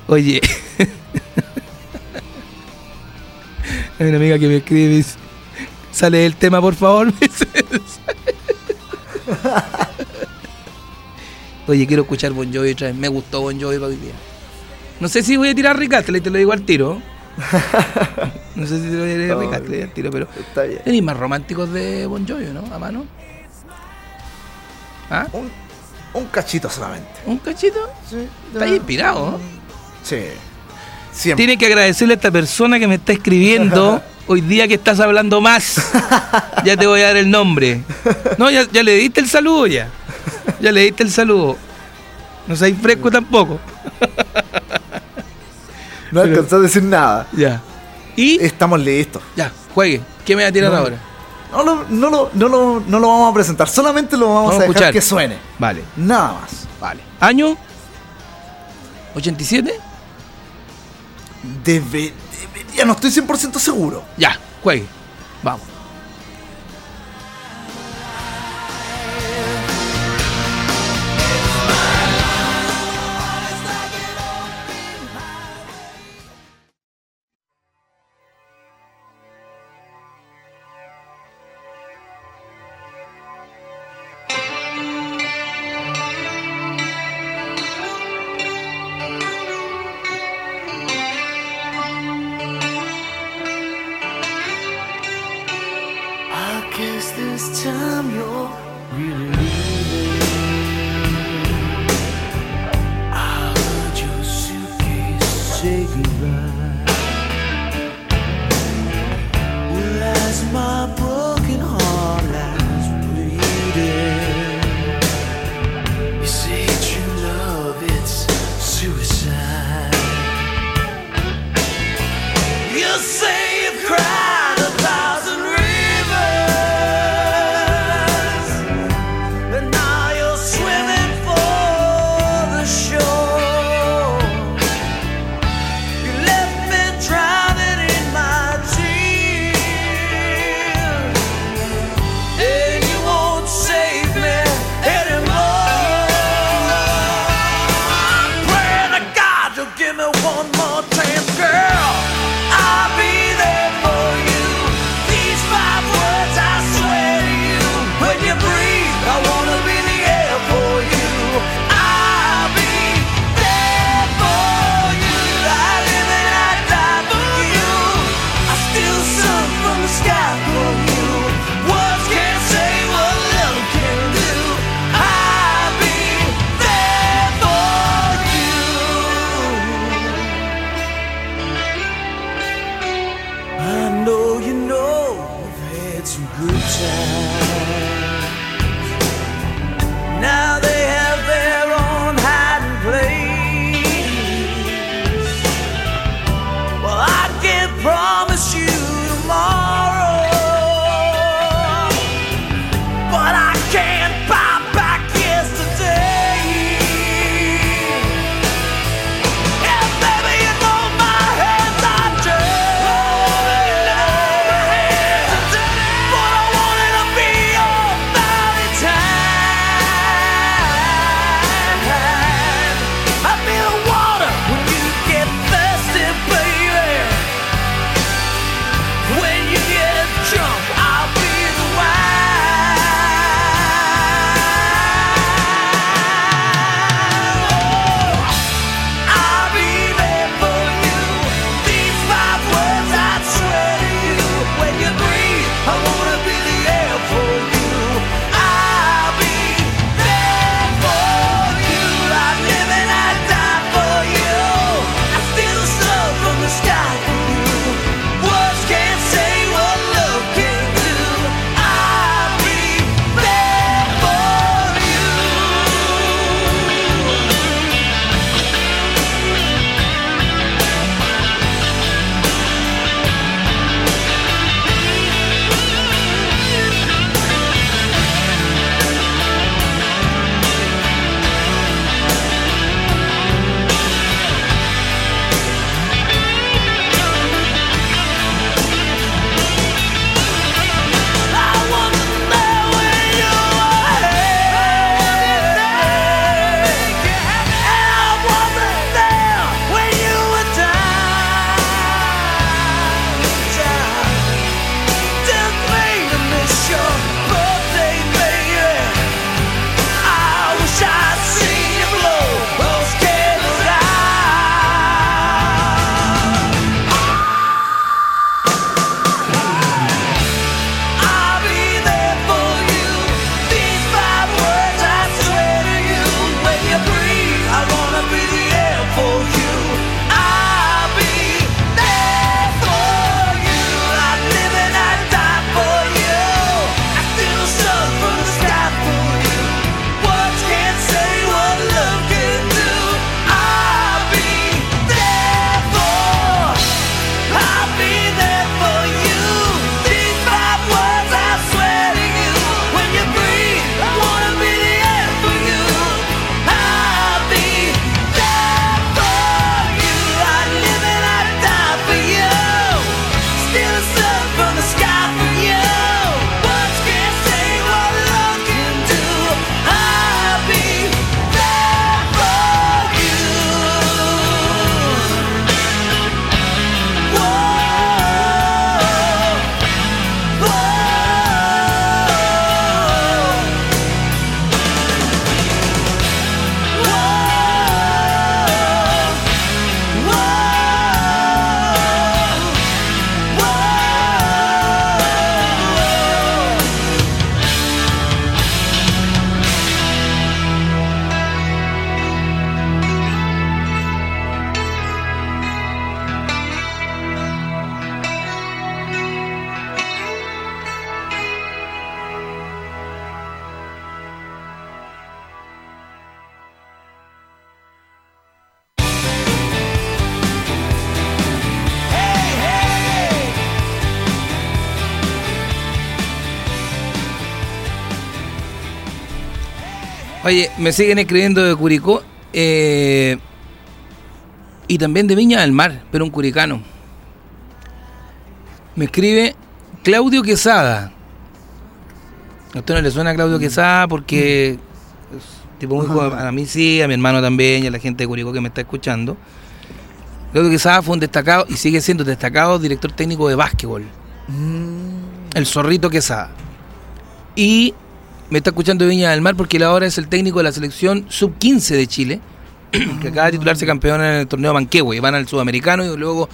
Oye. Hay una amiga que me escribe y me dice, Sale del tema, por favor. Oye, quiero escuchar Bon Jovi otra vez. Me gustó Bon Jovi para hoy día. No sé si voy a tirar Ricastle, te lo digo al tiro. No sé si te lo voy a tirar No, al tiro, pero. Está bien. Tenéis más románticos de Bon Jovi, ¿no? A mano. ¿Ah? Un, un cachito solamente. ¿Un cachito? Sí, Está inspirado. Sí. Siempre. Tiene que agradecerle a esta persona que me está escribiendo hoy día que estás hablando más. Ya te voy a dar el nombre. No, ya, ya le diste el saludo ya. Ya le diste el saludo. No seas fresco tampoco. No alcanzó a decir nada. Ya. Y Estamos listos. ya, juegue. ¿Qué me va a tirar No. ahora? No lo, no, lo, no, lo, no lo vamos a presentar, solamente lo vamos, Vamos a dejar escuchar. que suene. Vale, Nada más. vale. ¿Año? ¿87? Debe, debería, no estoy 100% seguro. Ya, juegue. Vamos. same girl. Oye, me siguen escribiendo de Curicó eh, y también de Viña del Mar, pero un curicano. Me escribe Claudio Quesada. A usted no le suena Claudio Quesada porque es tipo muy joven. a mí sí, a mi hermano también y a la gente de Curicó que me está escuchando. Claudio Quesada fue un destacado y sigue siendo destacado director técnico de básquetbol. El zorrito Quesada. Y me está escuchando Viña del Mar porque él ahora es el técnico de la selección sub-15 de Chile, que acaba de titularse campeón en el torneo Manquehue. Van al sudamericano y luego,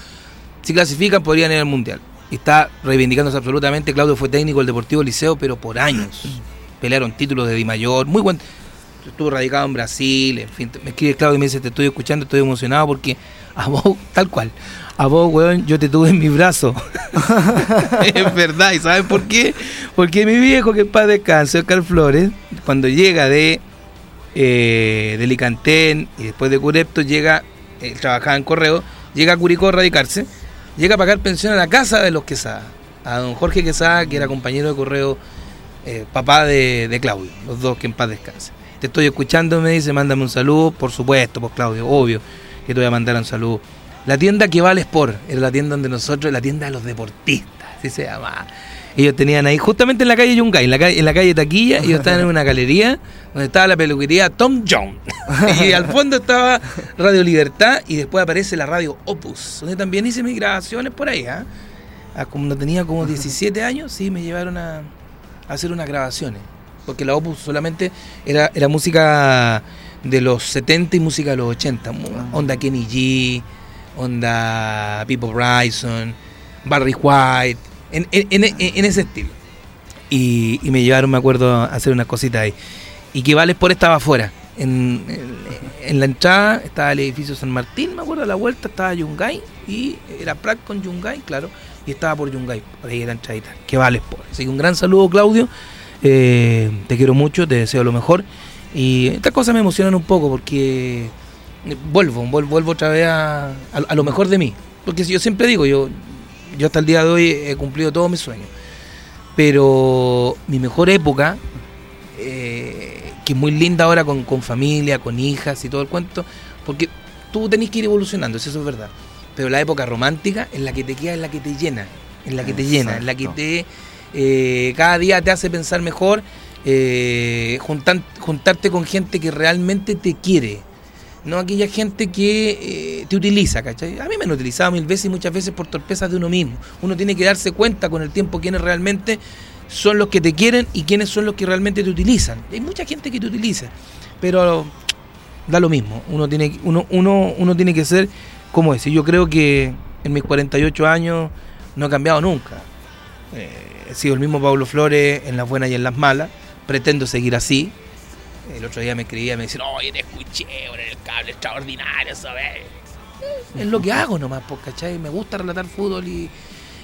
si clasifican, podrían ir al mundial. Y está reivindicándose absolutamente. Claudio fue técnico del Deportivo Liceo, pero por años. Pelearon títulos de Di Mayor, muy buen. Estuvo radicado en Brasil, en fin. Me escribe Claudio y me dice: Te estoy escuchando, estoy emocionado porque a vos, tal cual, a vos, weón, yo te tuve en mi brazo. es verdad, ¿y sabes por qué? Porque mi viejo, que padre descanso, Oscar Flores, cuando llega de, eh, Licantén y después de Curepto, llega, él trabajaba en correo, llega a Curicó a radicarse, llega a pagar pensión a la casa de los Quesada, a don Jorge Quesada, que era compañero de correo, eh, papá de, de Claudio, los dos que en paz descansen. Te estoy escuchando, me dice, mándame un saludo, por supuesto, pues Claudio, obvio que te voy a mandar un saludo. La tienda que vale Sport era la tienda donde nosotros, la tienda de los deportistas, así se llama. Ellos tenían ahí, justamente en la calle Yungay, en la calle, en la calle Taquilla, ellos estaban en una galería donde estaba la peluquería Tom Jones. y al fondo estaba Radio Libertad y después aparece la radio Opus, donde también hice mis grabaciones por ahí. ¿ah? Ah, Cuando tenía como 17 años, sí, me llevaron a, a hacer unas grabaciones. Porque la Opus solamente era, era música de los 70 y música de los 80. mu- Onda Kenny G, onda People Bryson, Barry White, en, en- en- en ese estilo. Y, y me llevaron, me acuerdo, a hacer unas cositas ahí. Y que Vales por estaba afuera. En, en- la entrada estaba el edificio San Martín, me acuerdo, a la vuelta estaba Yungay y era Prat con Yungay, claro, y estaba por Yungay, por ahí era entradita. Que Vales por. Así que un gran saludo, Claudio. Eh, te quiero mucho, te deseo lo mejor. Y estas cosas me emocionan un poco porque vuelvo, vuelvo, otra vez a, a- a lo mejor de mí. Porque yo siempre digo, yo, yo hasta el día de hoy he cumplido todos mis sueños. Pero mi mejor época, eh, que es muy linda ahora con, con familia, con hijas y todo el cuento, porque tú tenés que ir evolucionando, eso es verdad. Pero la época romántica es la que te queda, es la que te llena, es la que te llena, es la que te eh, cada día te hace pensar mejor, eh, juntan- juntarte con gente que realmente te quiere. No aquella gente que eh, te utiliza, ¿cachai? A mí me han utilizado mil veces y muchas veces por torpezas de uno mismo. Uno tiene que darse cuenta con el tiempo quiénes realmente son los que te quieren y quiénes son los que realmente te utilizan. Hay mucha gente que te utiliza, pero da lo mismo. Uno tiene, uno, uno, uno tiene que ser como es. Y yo creo que en mis 48 años no he cambiado nunca. Eh, he sido el mismo Pablo Flores en las buenas y en las malas. Pretendo seguir así. El otro día me escribía, me decían, en el cable extraordinario, ¿sabes? Es lo que hago nomás, pues, ¿cachai? Me gusta relatar fútbol y,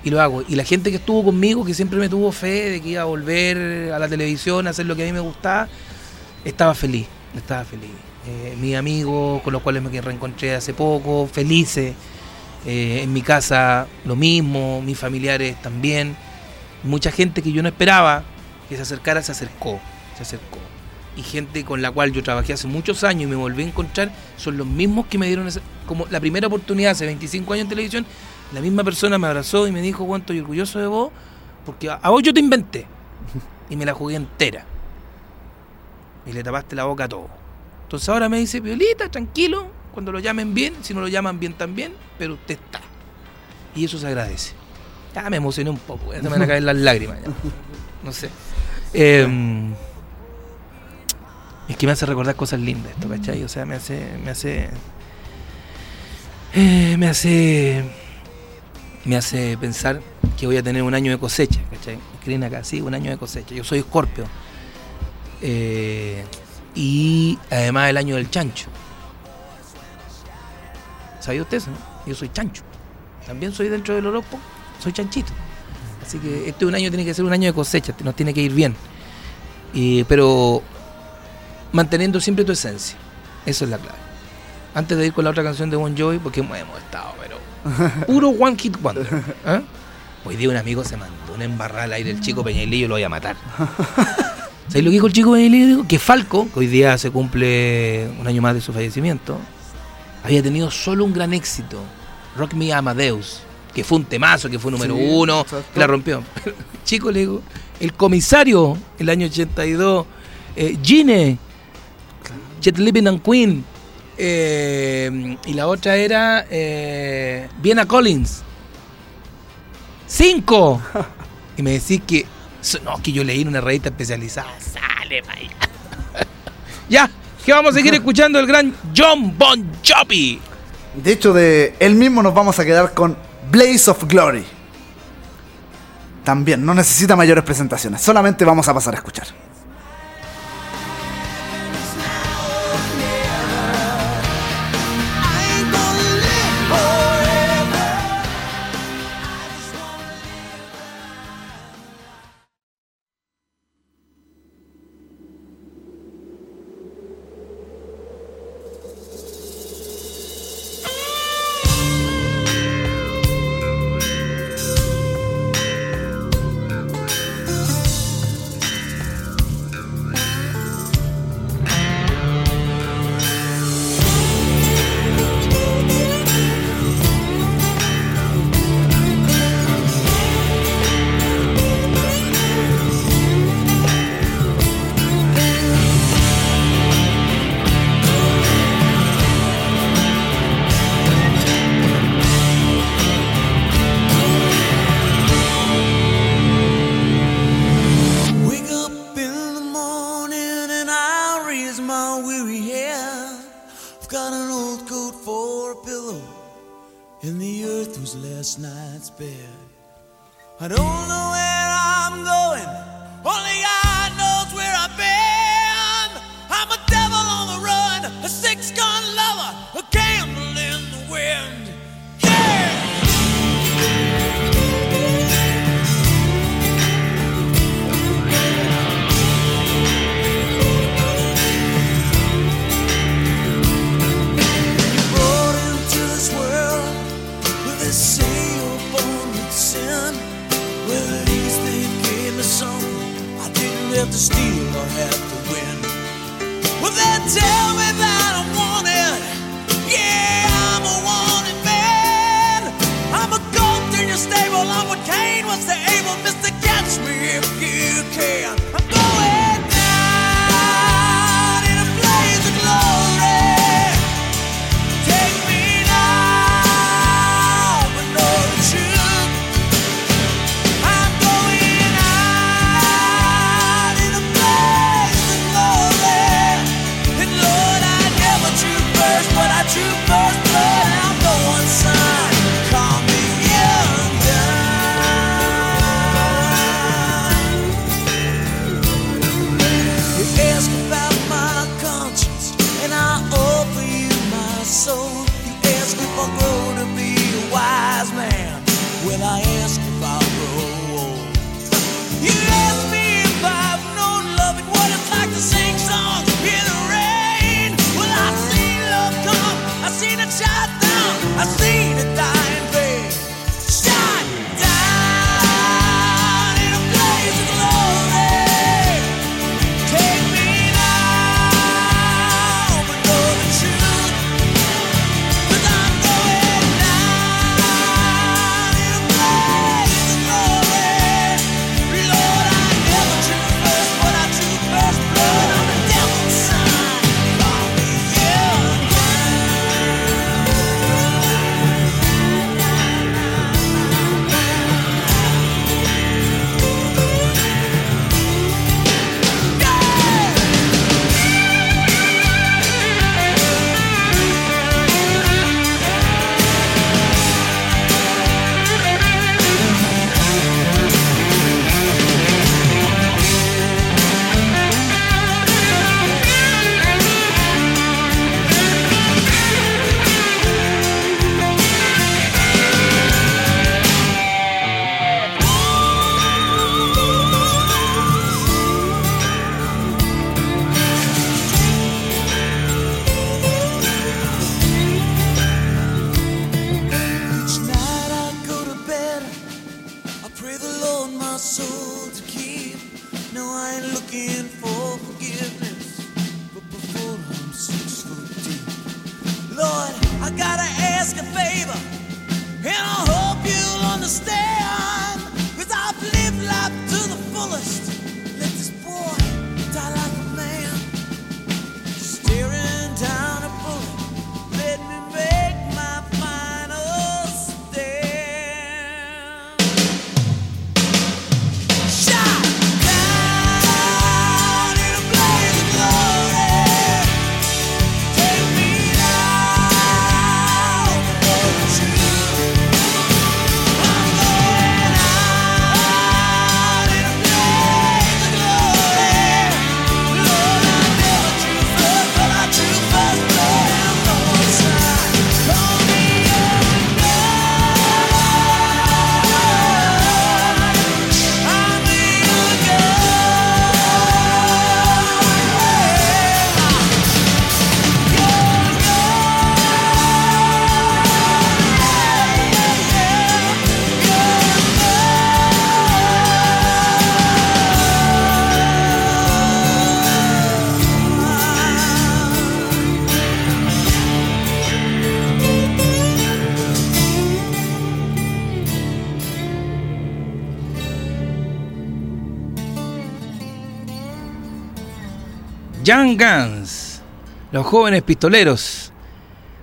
y lo hago. Y la gente que estuvo conmigo, que siempre me tuvo fe de que iba a volver a la televisión a hacer lo que a mí me gustaba, estaba feliz, estaba feliz. Eh, mis amigos con los cuales me reencontré hace poco, felices. Eh, en mi casa lo mismo, mis familiares también. Mucha gente que yo no esperaba que se acercara, se acercó, se acercó. Y gente con la cual yo trabajé hace muchos años y me volví a encontrar, son los mismos que me dieron esa- como la primera oportunidad hace 25 años en televisión. La misma persona me abrazó y me dijo, Juan, estoy orgulloso de vos, porque a, a vos yo te inventé. Y me la jugué entera. Y le tapaste la boca a todo. Entonces ahora me dice, Violita, tranquilo, cuando lo llamen bien, si no lo llaman bien también, pero usted está. Y eso se agradece. Ya me emocioné un poco, ya se me van a caer las lágrimas. ya. No sé. Eh, es que me hace recordar cosas lindas esto, ¿cachai? O sea, me hace. Me hace. eh, me hace. Me hace pensar que voy a tener un año de cosecha, ¿cachai? Escriben acá, sí, un año de cosecha. Yo soy escorpio. Eh, y además el año del chancho. ¿Sabía usted eso? no? Yo soy chancho. También soy dentro del horóscopo, soy chanchito. Así que este un año tiene que ser un año de cosecha, nos tiene que ir bien. Pero manteniendo siempre tu esencia. Eso es la clave. Antes de ir con la otra canción de Bon Jovi, porque hemos estado, pero puro one hit wonder. ¿eh? Hoy día un amigo se mandó una embarrada al aire, el chico Peñailillo lo voy a matar. ¿Sabes lo que dijo el chico Benilio? Que Falco, que hoy día se cumple un año más de su fallecimiento, había tenido solo un gran éxito, Rock Me Amadeus, que fue un temazo, que fue número Sí, uno, exacto. que la rompió. Pero, chico, le digo, el comisario, el año 82, eh, Gine, Jet Living and Queen, eh, y la otra era eh, Vienna Collins. ¡Cinco! Y me decís que. No, que yo leí en una revista especializada. Sale, vaya. ya, que vamos a seguir escuchando el gran John Bon Jovi. De hecho, de él mismo nos vamos a quedar con Blaze of Glory. También, no necesita mayores presentaciones, solamente vamos a pasar a escuchar. Young Guns, Los Jóvenes Pistoleros.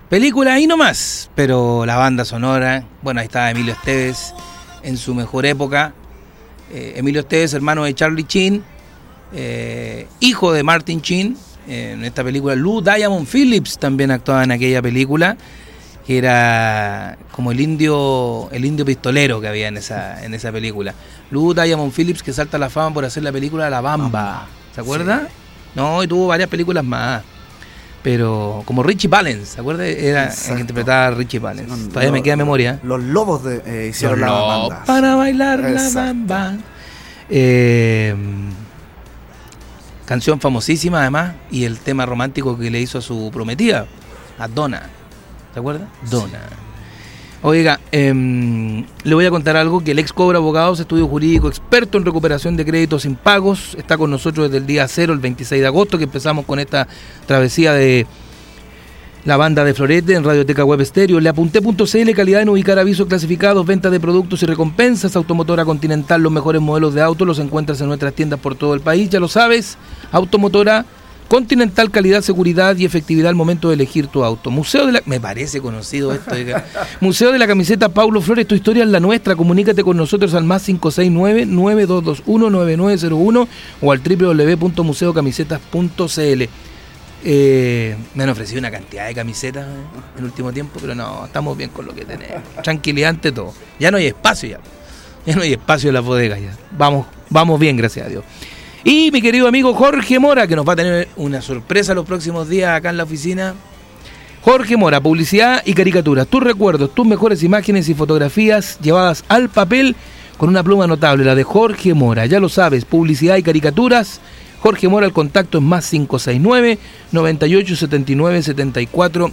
Película ahí nomás, pero la banda sonora, bueno, ahí está Emilio Esteves en su mejor época. Eh, Emilio Esteves, hermano de Charlie Chin, eh, hijo de Martin Chin, en esta película. Lou Diamond Phillips también actuaba en aquella película, que era como el indio, el indio pistolero que había en esa, en esa película. Lou Diamond Phillips que salta a la fama por hacer la película La Bamba. ¿Se acuerda? No, y tuvo varias películas más. Pero como Richie Valens, ¿se acuerda? Era el que interpretaba a Richie Valens. No, Todavía me queda en memoria. Los lobos de, eh, hicieron Los la lobos banda. Para bailar la bamba. Eh, canción famosísima además y el tema romántico que le hizo a su prometida, a Donna. ¿Se acuerda? Donna. Oiga, em, le voy a contar algo que el ex Cobra Abogados, estudio jurídico, experto en recuperación de créditos impagos, está con nosotros desde el día cero, el 26 de agosto, que empezamos con esta travesía de la banda de Florete en Radioteca Web Estéreo. Le apunté.cl, calidad en ubicar avisos clasificados, venta de productos y recompensas. Automotora Continental, los mejores modelos de auto los encuentras en nuestras tiendas por todo el país, ya lo sabes. Automotora Continental, calidad, seguridad y efectividad al momento de elegir tu auto. Museo de la... Me parece conocido esto. Museo de la camiseta Paulo Flores, tu historia es la nuestra. Comunícate con nosotros al más 569-9221-9901 o al www.museocamisetas.cl. Eh, me han ofrecido una cantidad de camisetas eh, en el último tiempo, pero no, estamos bien con lo que tenemos. Tranquilidad ante todo. Ya no hay espacio ya. Ya no hay espacio en las bodegas ya. Vamos, vamos bien, gracias a Dios. Y mi querido amigo Jorge Mora, que nos va a tener una sorpresa los próximos días acá en la oficina. Jorge Mora, publicidad y caricaturas. Tus recuerdos, tus mejores imágenes y fotografías llevadas al papel con una pluma notable, la de Jorge Mora. Ya lo sabes, publicidad y caricaturas. Jorge Mora, el contacto es más 569 98 79 74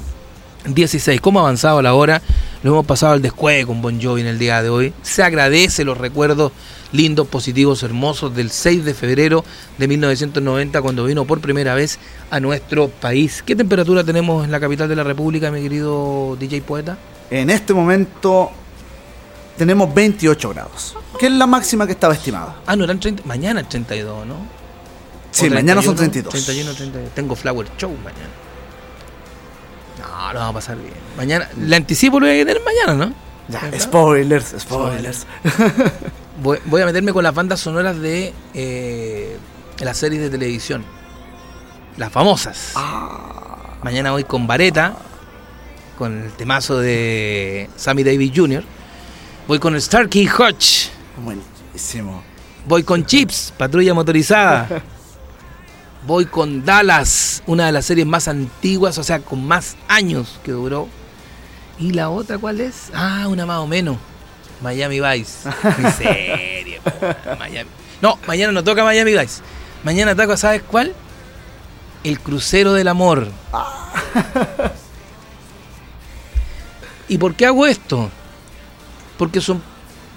16. ¿Cómo ha avanzado la hora? Lo hemos pasado al descueve con Bon Jovi en el día de hoy. Se agradece los recuerdos lindos, positivos, hermosos del 6 de febrero de 1990 cuando vino por primera vez a nuestro país. ¿Qué temperatura tenemos en la capital de la República, mi querido DJ Poeta? En este momento tenemos 28 grados, que es la máxima que estaba estimada. Ah, no, eran 30, mañana es 32, ¿no? Sí, mañana son 31, 32. 31, 32. Tengo Flower Show mañana. No, lo vamos a pasar bien. Mañana, le anticipo lo voy a tener mañana, ¿no? Ya, spoilers, spoilers. Voy, voy a meterme con las bandas sonoras de eh, las series de televisión. Las famosas. Ah. Mañana voy con Vareta, con el temazo de Sammy Davis Jr. Voy con el Starkey Hutch. Buenísimo. Voy con Chips, Patrulla Motorizada. Voy con Dallas, una de las series más antiguas, o sea, con más años que duró. ¿Y la otra cuál es? Ah, una más o menos. Miami Vice. Miami. No, mañana no toca Miami Vice. Mañana toca, ¿sabes cuál? El Crucero del Amor. ¿Y por qué hago esto? Porque son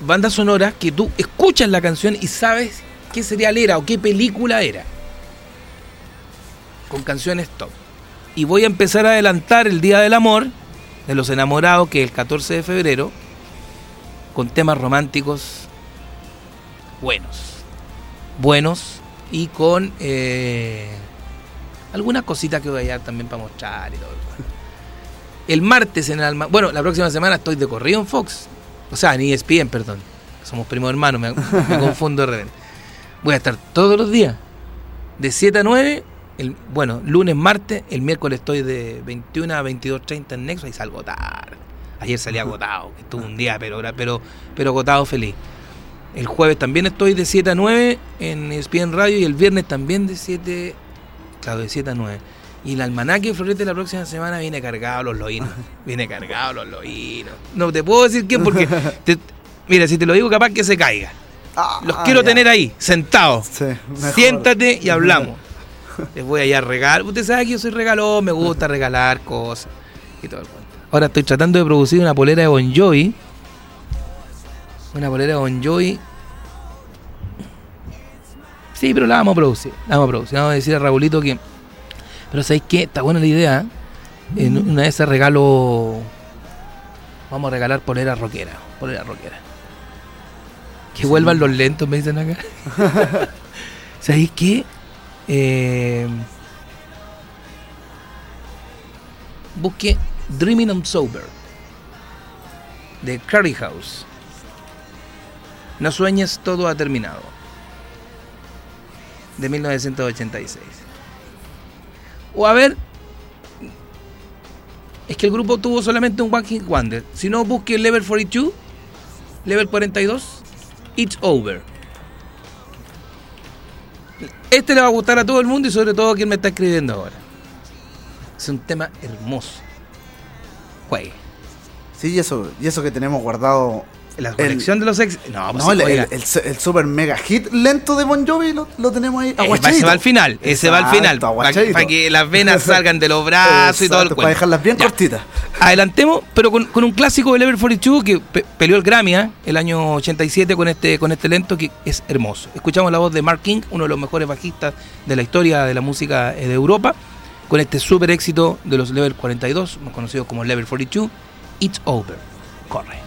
bandas sonoras que tú escuchas la canción y sabes qué serial era o qué película era. Con canciones top. Y voy a empezar a adelantar el Día del Amor de los Enamorados, que es el 14 de febrero, con temas románticos buenos. Buenos y con eh, algunas cositas que voy a dar también para mostrar y todo. El martes en el alma. Bueno, la próxima semana estoy de corrido en Fox. O sea, en ESPN, perdón. Somos primos hermanos, me, me confundo de repente. Voy a estar todos los días. De 7 a 9. El, bueno, lunes, martes. El miércoles estoy de 21 a 22.30 en Nexo y salgo tarde. Ayer salí agotado. que Estuve un día, pero, pero, pero agotado feliz. El jueves también estoy de 7 a 9 en ESPN Radio y el viernes también de 7. Claro, de 7 a 9. Y el almanaque Florete la próxima semana viene cargado los loínos. Viene cargado los loínos. No te puedo decir quién porque. te- mira, si te lo digo, capaz que se caiga. Ah, Los quiero ya. tener ahí, sentados. Sí. Siéntate y hablamos. Les voy a ir a regalar. Usted sabe que yo soy regalón, me gusta regalar cosas y todo. Ahora estoy tratando de producir una polera de Bon Jovi. Una polera de Bon Jovi. Sí, pero la vamos a producir. La vamos a producir. Vamos a decir a Raulito que. Pero ¿sabéis qué? Está buena la idea. ¿eh? En una de esas regalo. Vamos a regalar polera rockera. Polera rockera. Que vuelvan los lentos, me dicen acá. ¿Sabéis qué? Eh, busque Dreaming on Sober de Curry House. No sueñes, todo ha terminado. De 1986. O a ver. Es que el grupo tuvo solamente un One Hit Wonder. Si no, busque Level 42, Level 42, It's Over. Este le va a gustar a todo el mundo y sobre todo a quien me está escribiendo ahora. Es un tema hermoso. Juegue. Sí, y eso, y eso que tenemos guardado. La colección de los ex. No, pues No, el, el- el- el super mega hit lento de Bon Jovi lo, lo tenemos ahí. Eh, ese va al final, ese va al final. Exacto, Para que, pa' que las venas salgan de los brazos y todo el Exacto, cuento. Para dejarlas bien Ya. cortitas. Adelantemos, pero con, con un clásico de Level 42 que pe- peleó el Grammy ¿eh? el año 87 con este, con este lento que es hermoso. Escuchamos la voz de Mark King, uno de los mejores bajistas de la historia de la música eh, de Europa, con este súper éxito de los Level 42, más conocidos como Level 42, It's Over. Corre.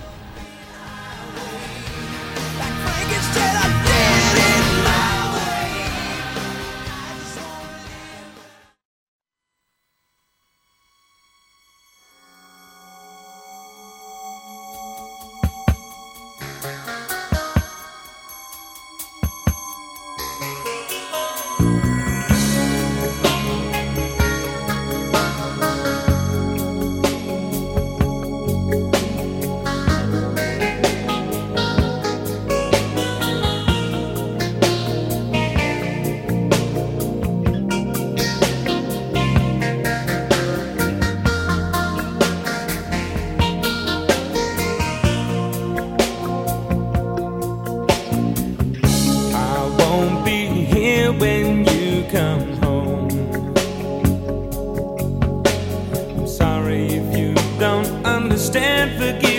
can't forgive.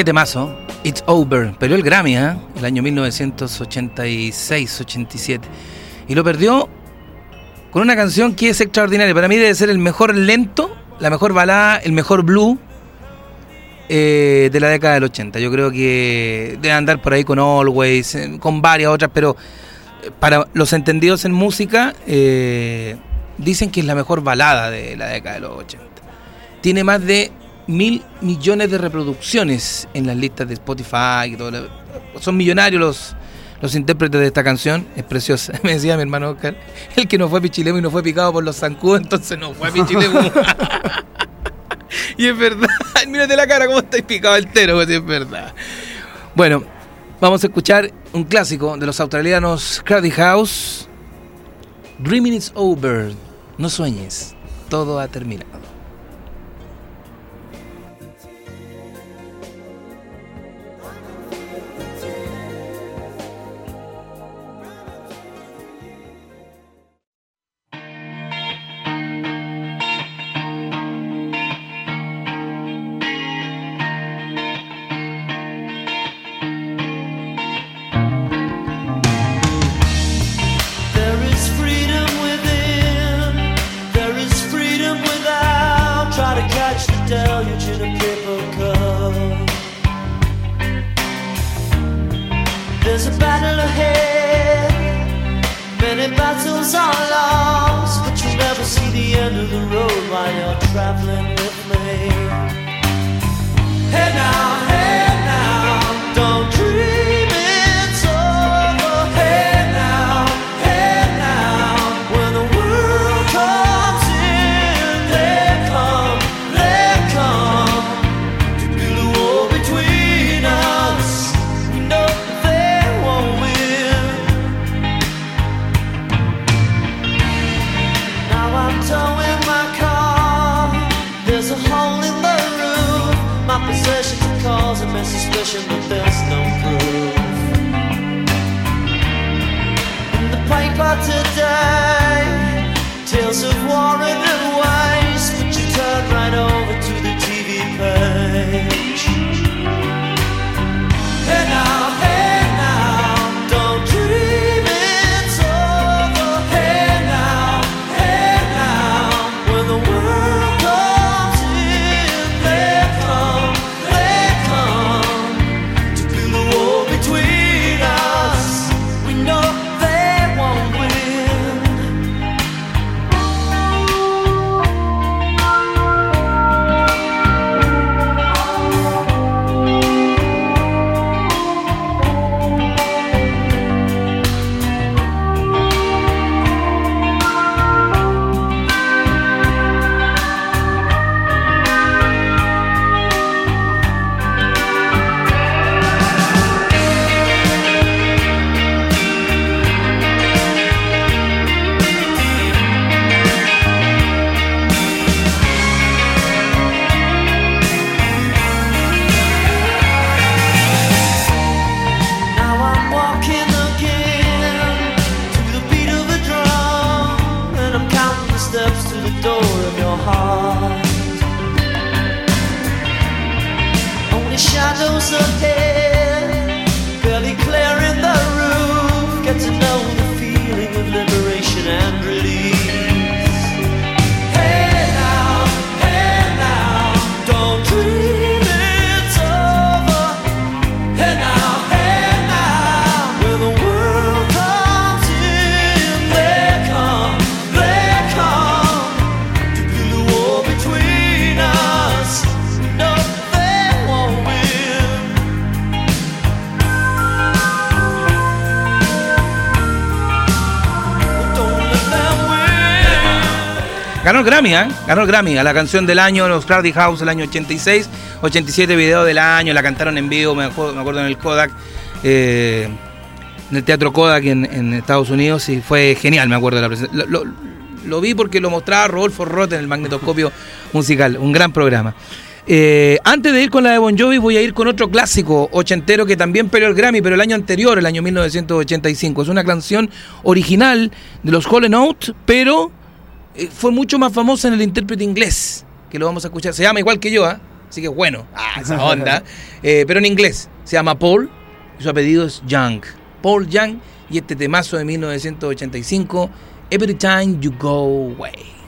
Qué temazo. It's Over. Perdió el Grammy, ¿eh? El año 1986-87. Y lo perdió con una canción que es extraordinaria. Para mí debe ser el mejor lento, la mejor balada, el mejor blue eh, de la década del 80. Yo creo que debe andar por ahí con Always, eh, con varias otras, pero eh, para los entendidos en música, dicen que es la mejor balada de la década de los 80. Tiene más de mil millones de reproducciones en las listas de Spotify y todo. Son millonarios los, los intérpretes de esta canción. Es preciosa. Me decía mi hermano Oscar, el que no fue pichilemo y no fue picado por los zancudos, entonces no fue pichilemo. y es verdad. Mírate la cara, cómo estáis picado entero, pues es verdad. Bueno, vamos a escuchar un clásico de los australianos Crowdy House. Dreaming is over. No sueñes. Todo ha terminado. Ganó el Grammy, ¿eh? Ganó el Grammy a la canción del año, los Crowdy House, el año 86, 87 video del año, la cantaron en vivo, me acuerdo, en el Kodak, eh, en el Teatro Kodak en, Estados Unidos y fue genial, me acuerdo de la presentación. Lo, vi porque lo mostraba Rodolfo Roth en el magnetoscopio musical, un gran programa. Eh, antes de ir con la de Bon Jovi, voy a ir con otro clásico ochentero que también perdió el Grammy, pero el año anterior, el año 1985. Es una canción original de los Hollow Note, pero fue mucho más famosa en el intérprete inglés, que lo vamos a escuchar. Se llama igual que yo, ¿ah? Así que bueno, ah, esa onda. Eh, pero en inglés. Se llama Paul y su apellido es Young. Paul Young y este temazo de 1985, Every Time You Go Away.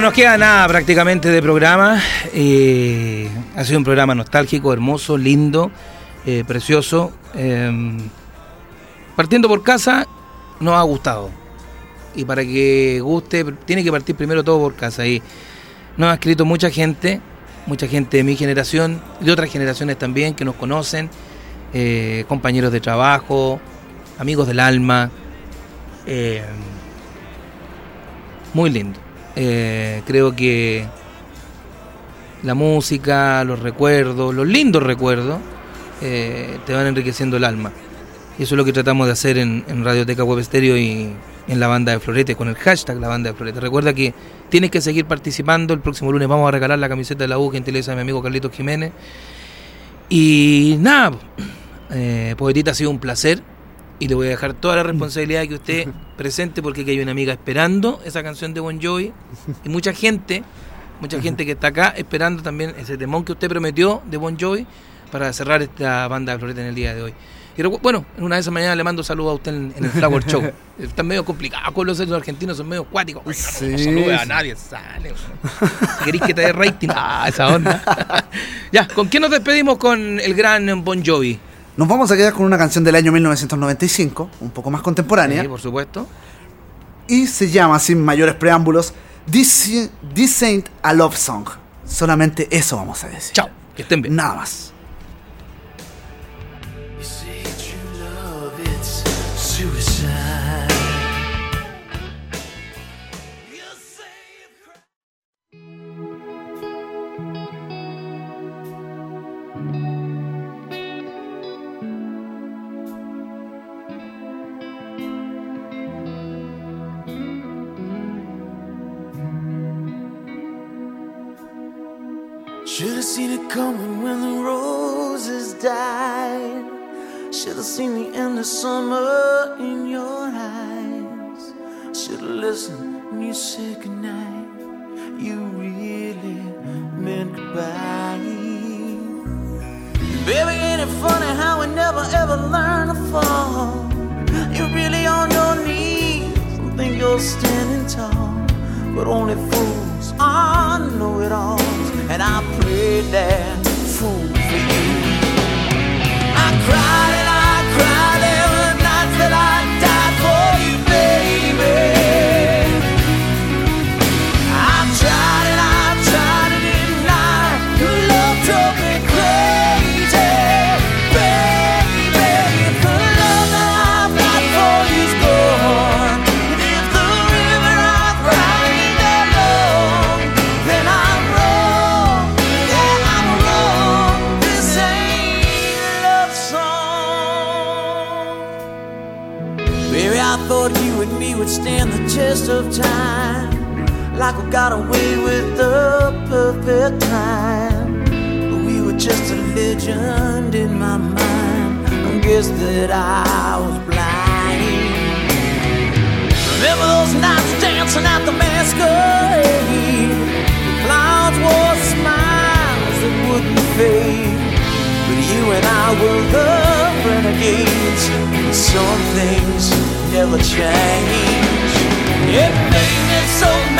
Ya, no nos queda nada prácticamente de programa. Eh, ha sido un programa nostálgico, hermoso, lindo, eh, precioso. Eh, partiendo por casa, nos ha gustado. Y para que guste, tiene que partir primero todo por casa. Y nos ha escrito mucha gente, mucha gente de mi generación, de otras generaciones también, que nos conocen, eh, compañeros de trabajo, amigos del alma. Eh, muy lindo. Eh, creo que la música, los recuerdos, los lindos recuerdos, eh, te van enriqueciendo el alma. Y eso es lo que tratamos de hacer en, en Radioteca Web Estéreo y en la banda de Florete, con el hashtag la banda de Florete. Recuerda que tienes que seguir participando. El próximo lunes vamos a regalar la camiseta de la U, gentileza de mi amigo Carlitos Jiménez. Y nada, eh, Poetita ha sido un placer. Y le voy a dejar toda la responsabilidad que usted presente porque aquí hay una amiga esperando esa canción de Bon Jovi y mucha gente, mucha gente que está acá esperando también ese temón que usted prometió de Bon Jovi para cerrar esta banda de Floreta en el día de hoy. Y bueno, en una de esas mañanas le mando saludos a usted en, en el Flower Show. Está medio complicado con los argentinos, son medio acuáticos. Oiga, no, no Sí, a sí. nadie, sale. Si queréis que te dé rating, ah, esa onda. ya, ¿con quién nos despedimos con el gran Bon Jovi? Nos vamos a quedar con una canción del año 1995, un poco más contemporánea, Sí, por supuesto. y se llama, sin mayores preámbulos, This, This Ain't a Love Song. Solamente eso vamos a decir. Chao, que estén bien. Nada más. You say true love, it's suicide. Seen the end of summer in your eyes. Should have listened when you said goodnight. You really meant goodbye. Baby, ain't it funny how we never ever learn to fall? You're really on your knees and think you're standing tall, but only fools are know-it-alls, and I prayed that fool for you. I cried, test of time. Like we got away with the perfect time. We were just a legend in my mind. I guess that I was blind. Remember those nights dancing at the masquerade? The clouds wore smiles that wouldn't fade. But you and I were the renegades. Some things never change. It made me so mad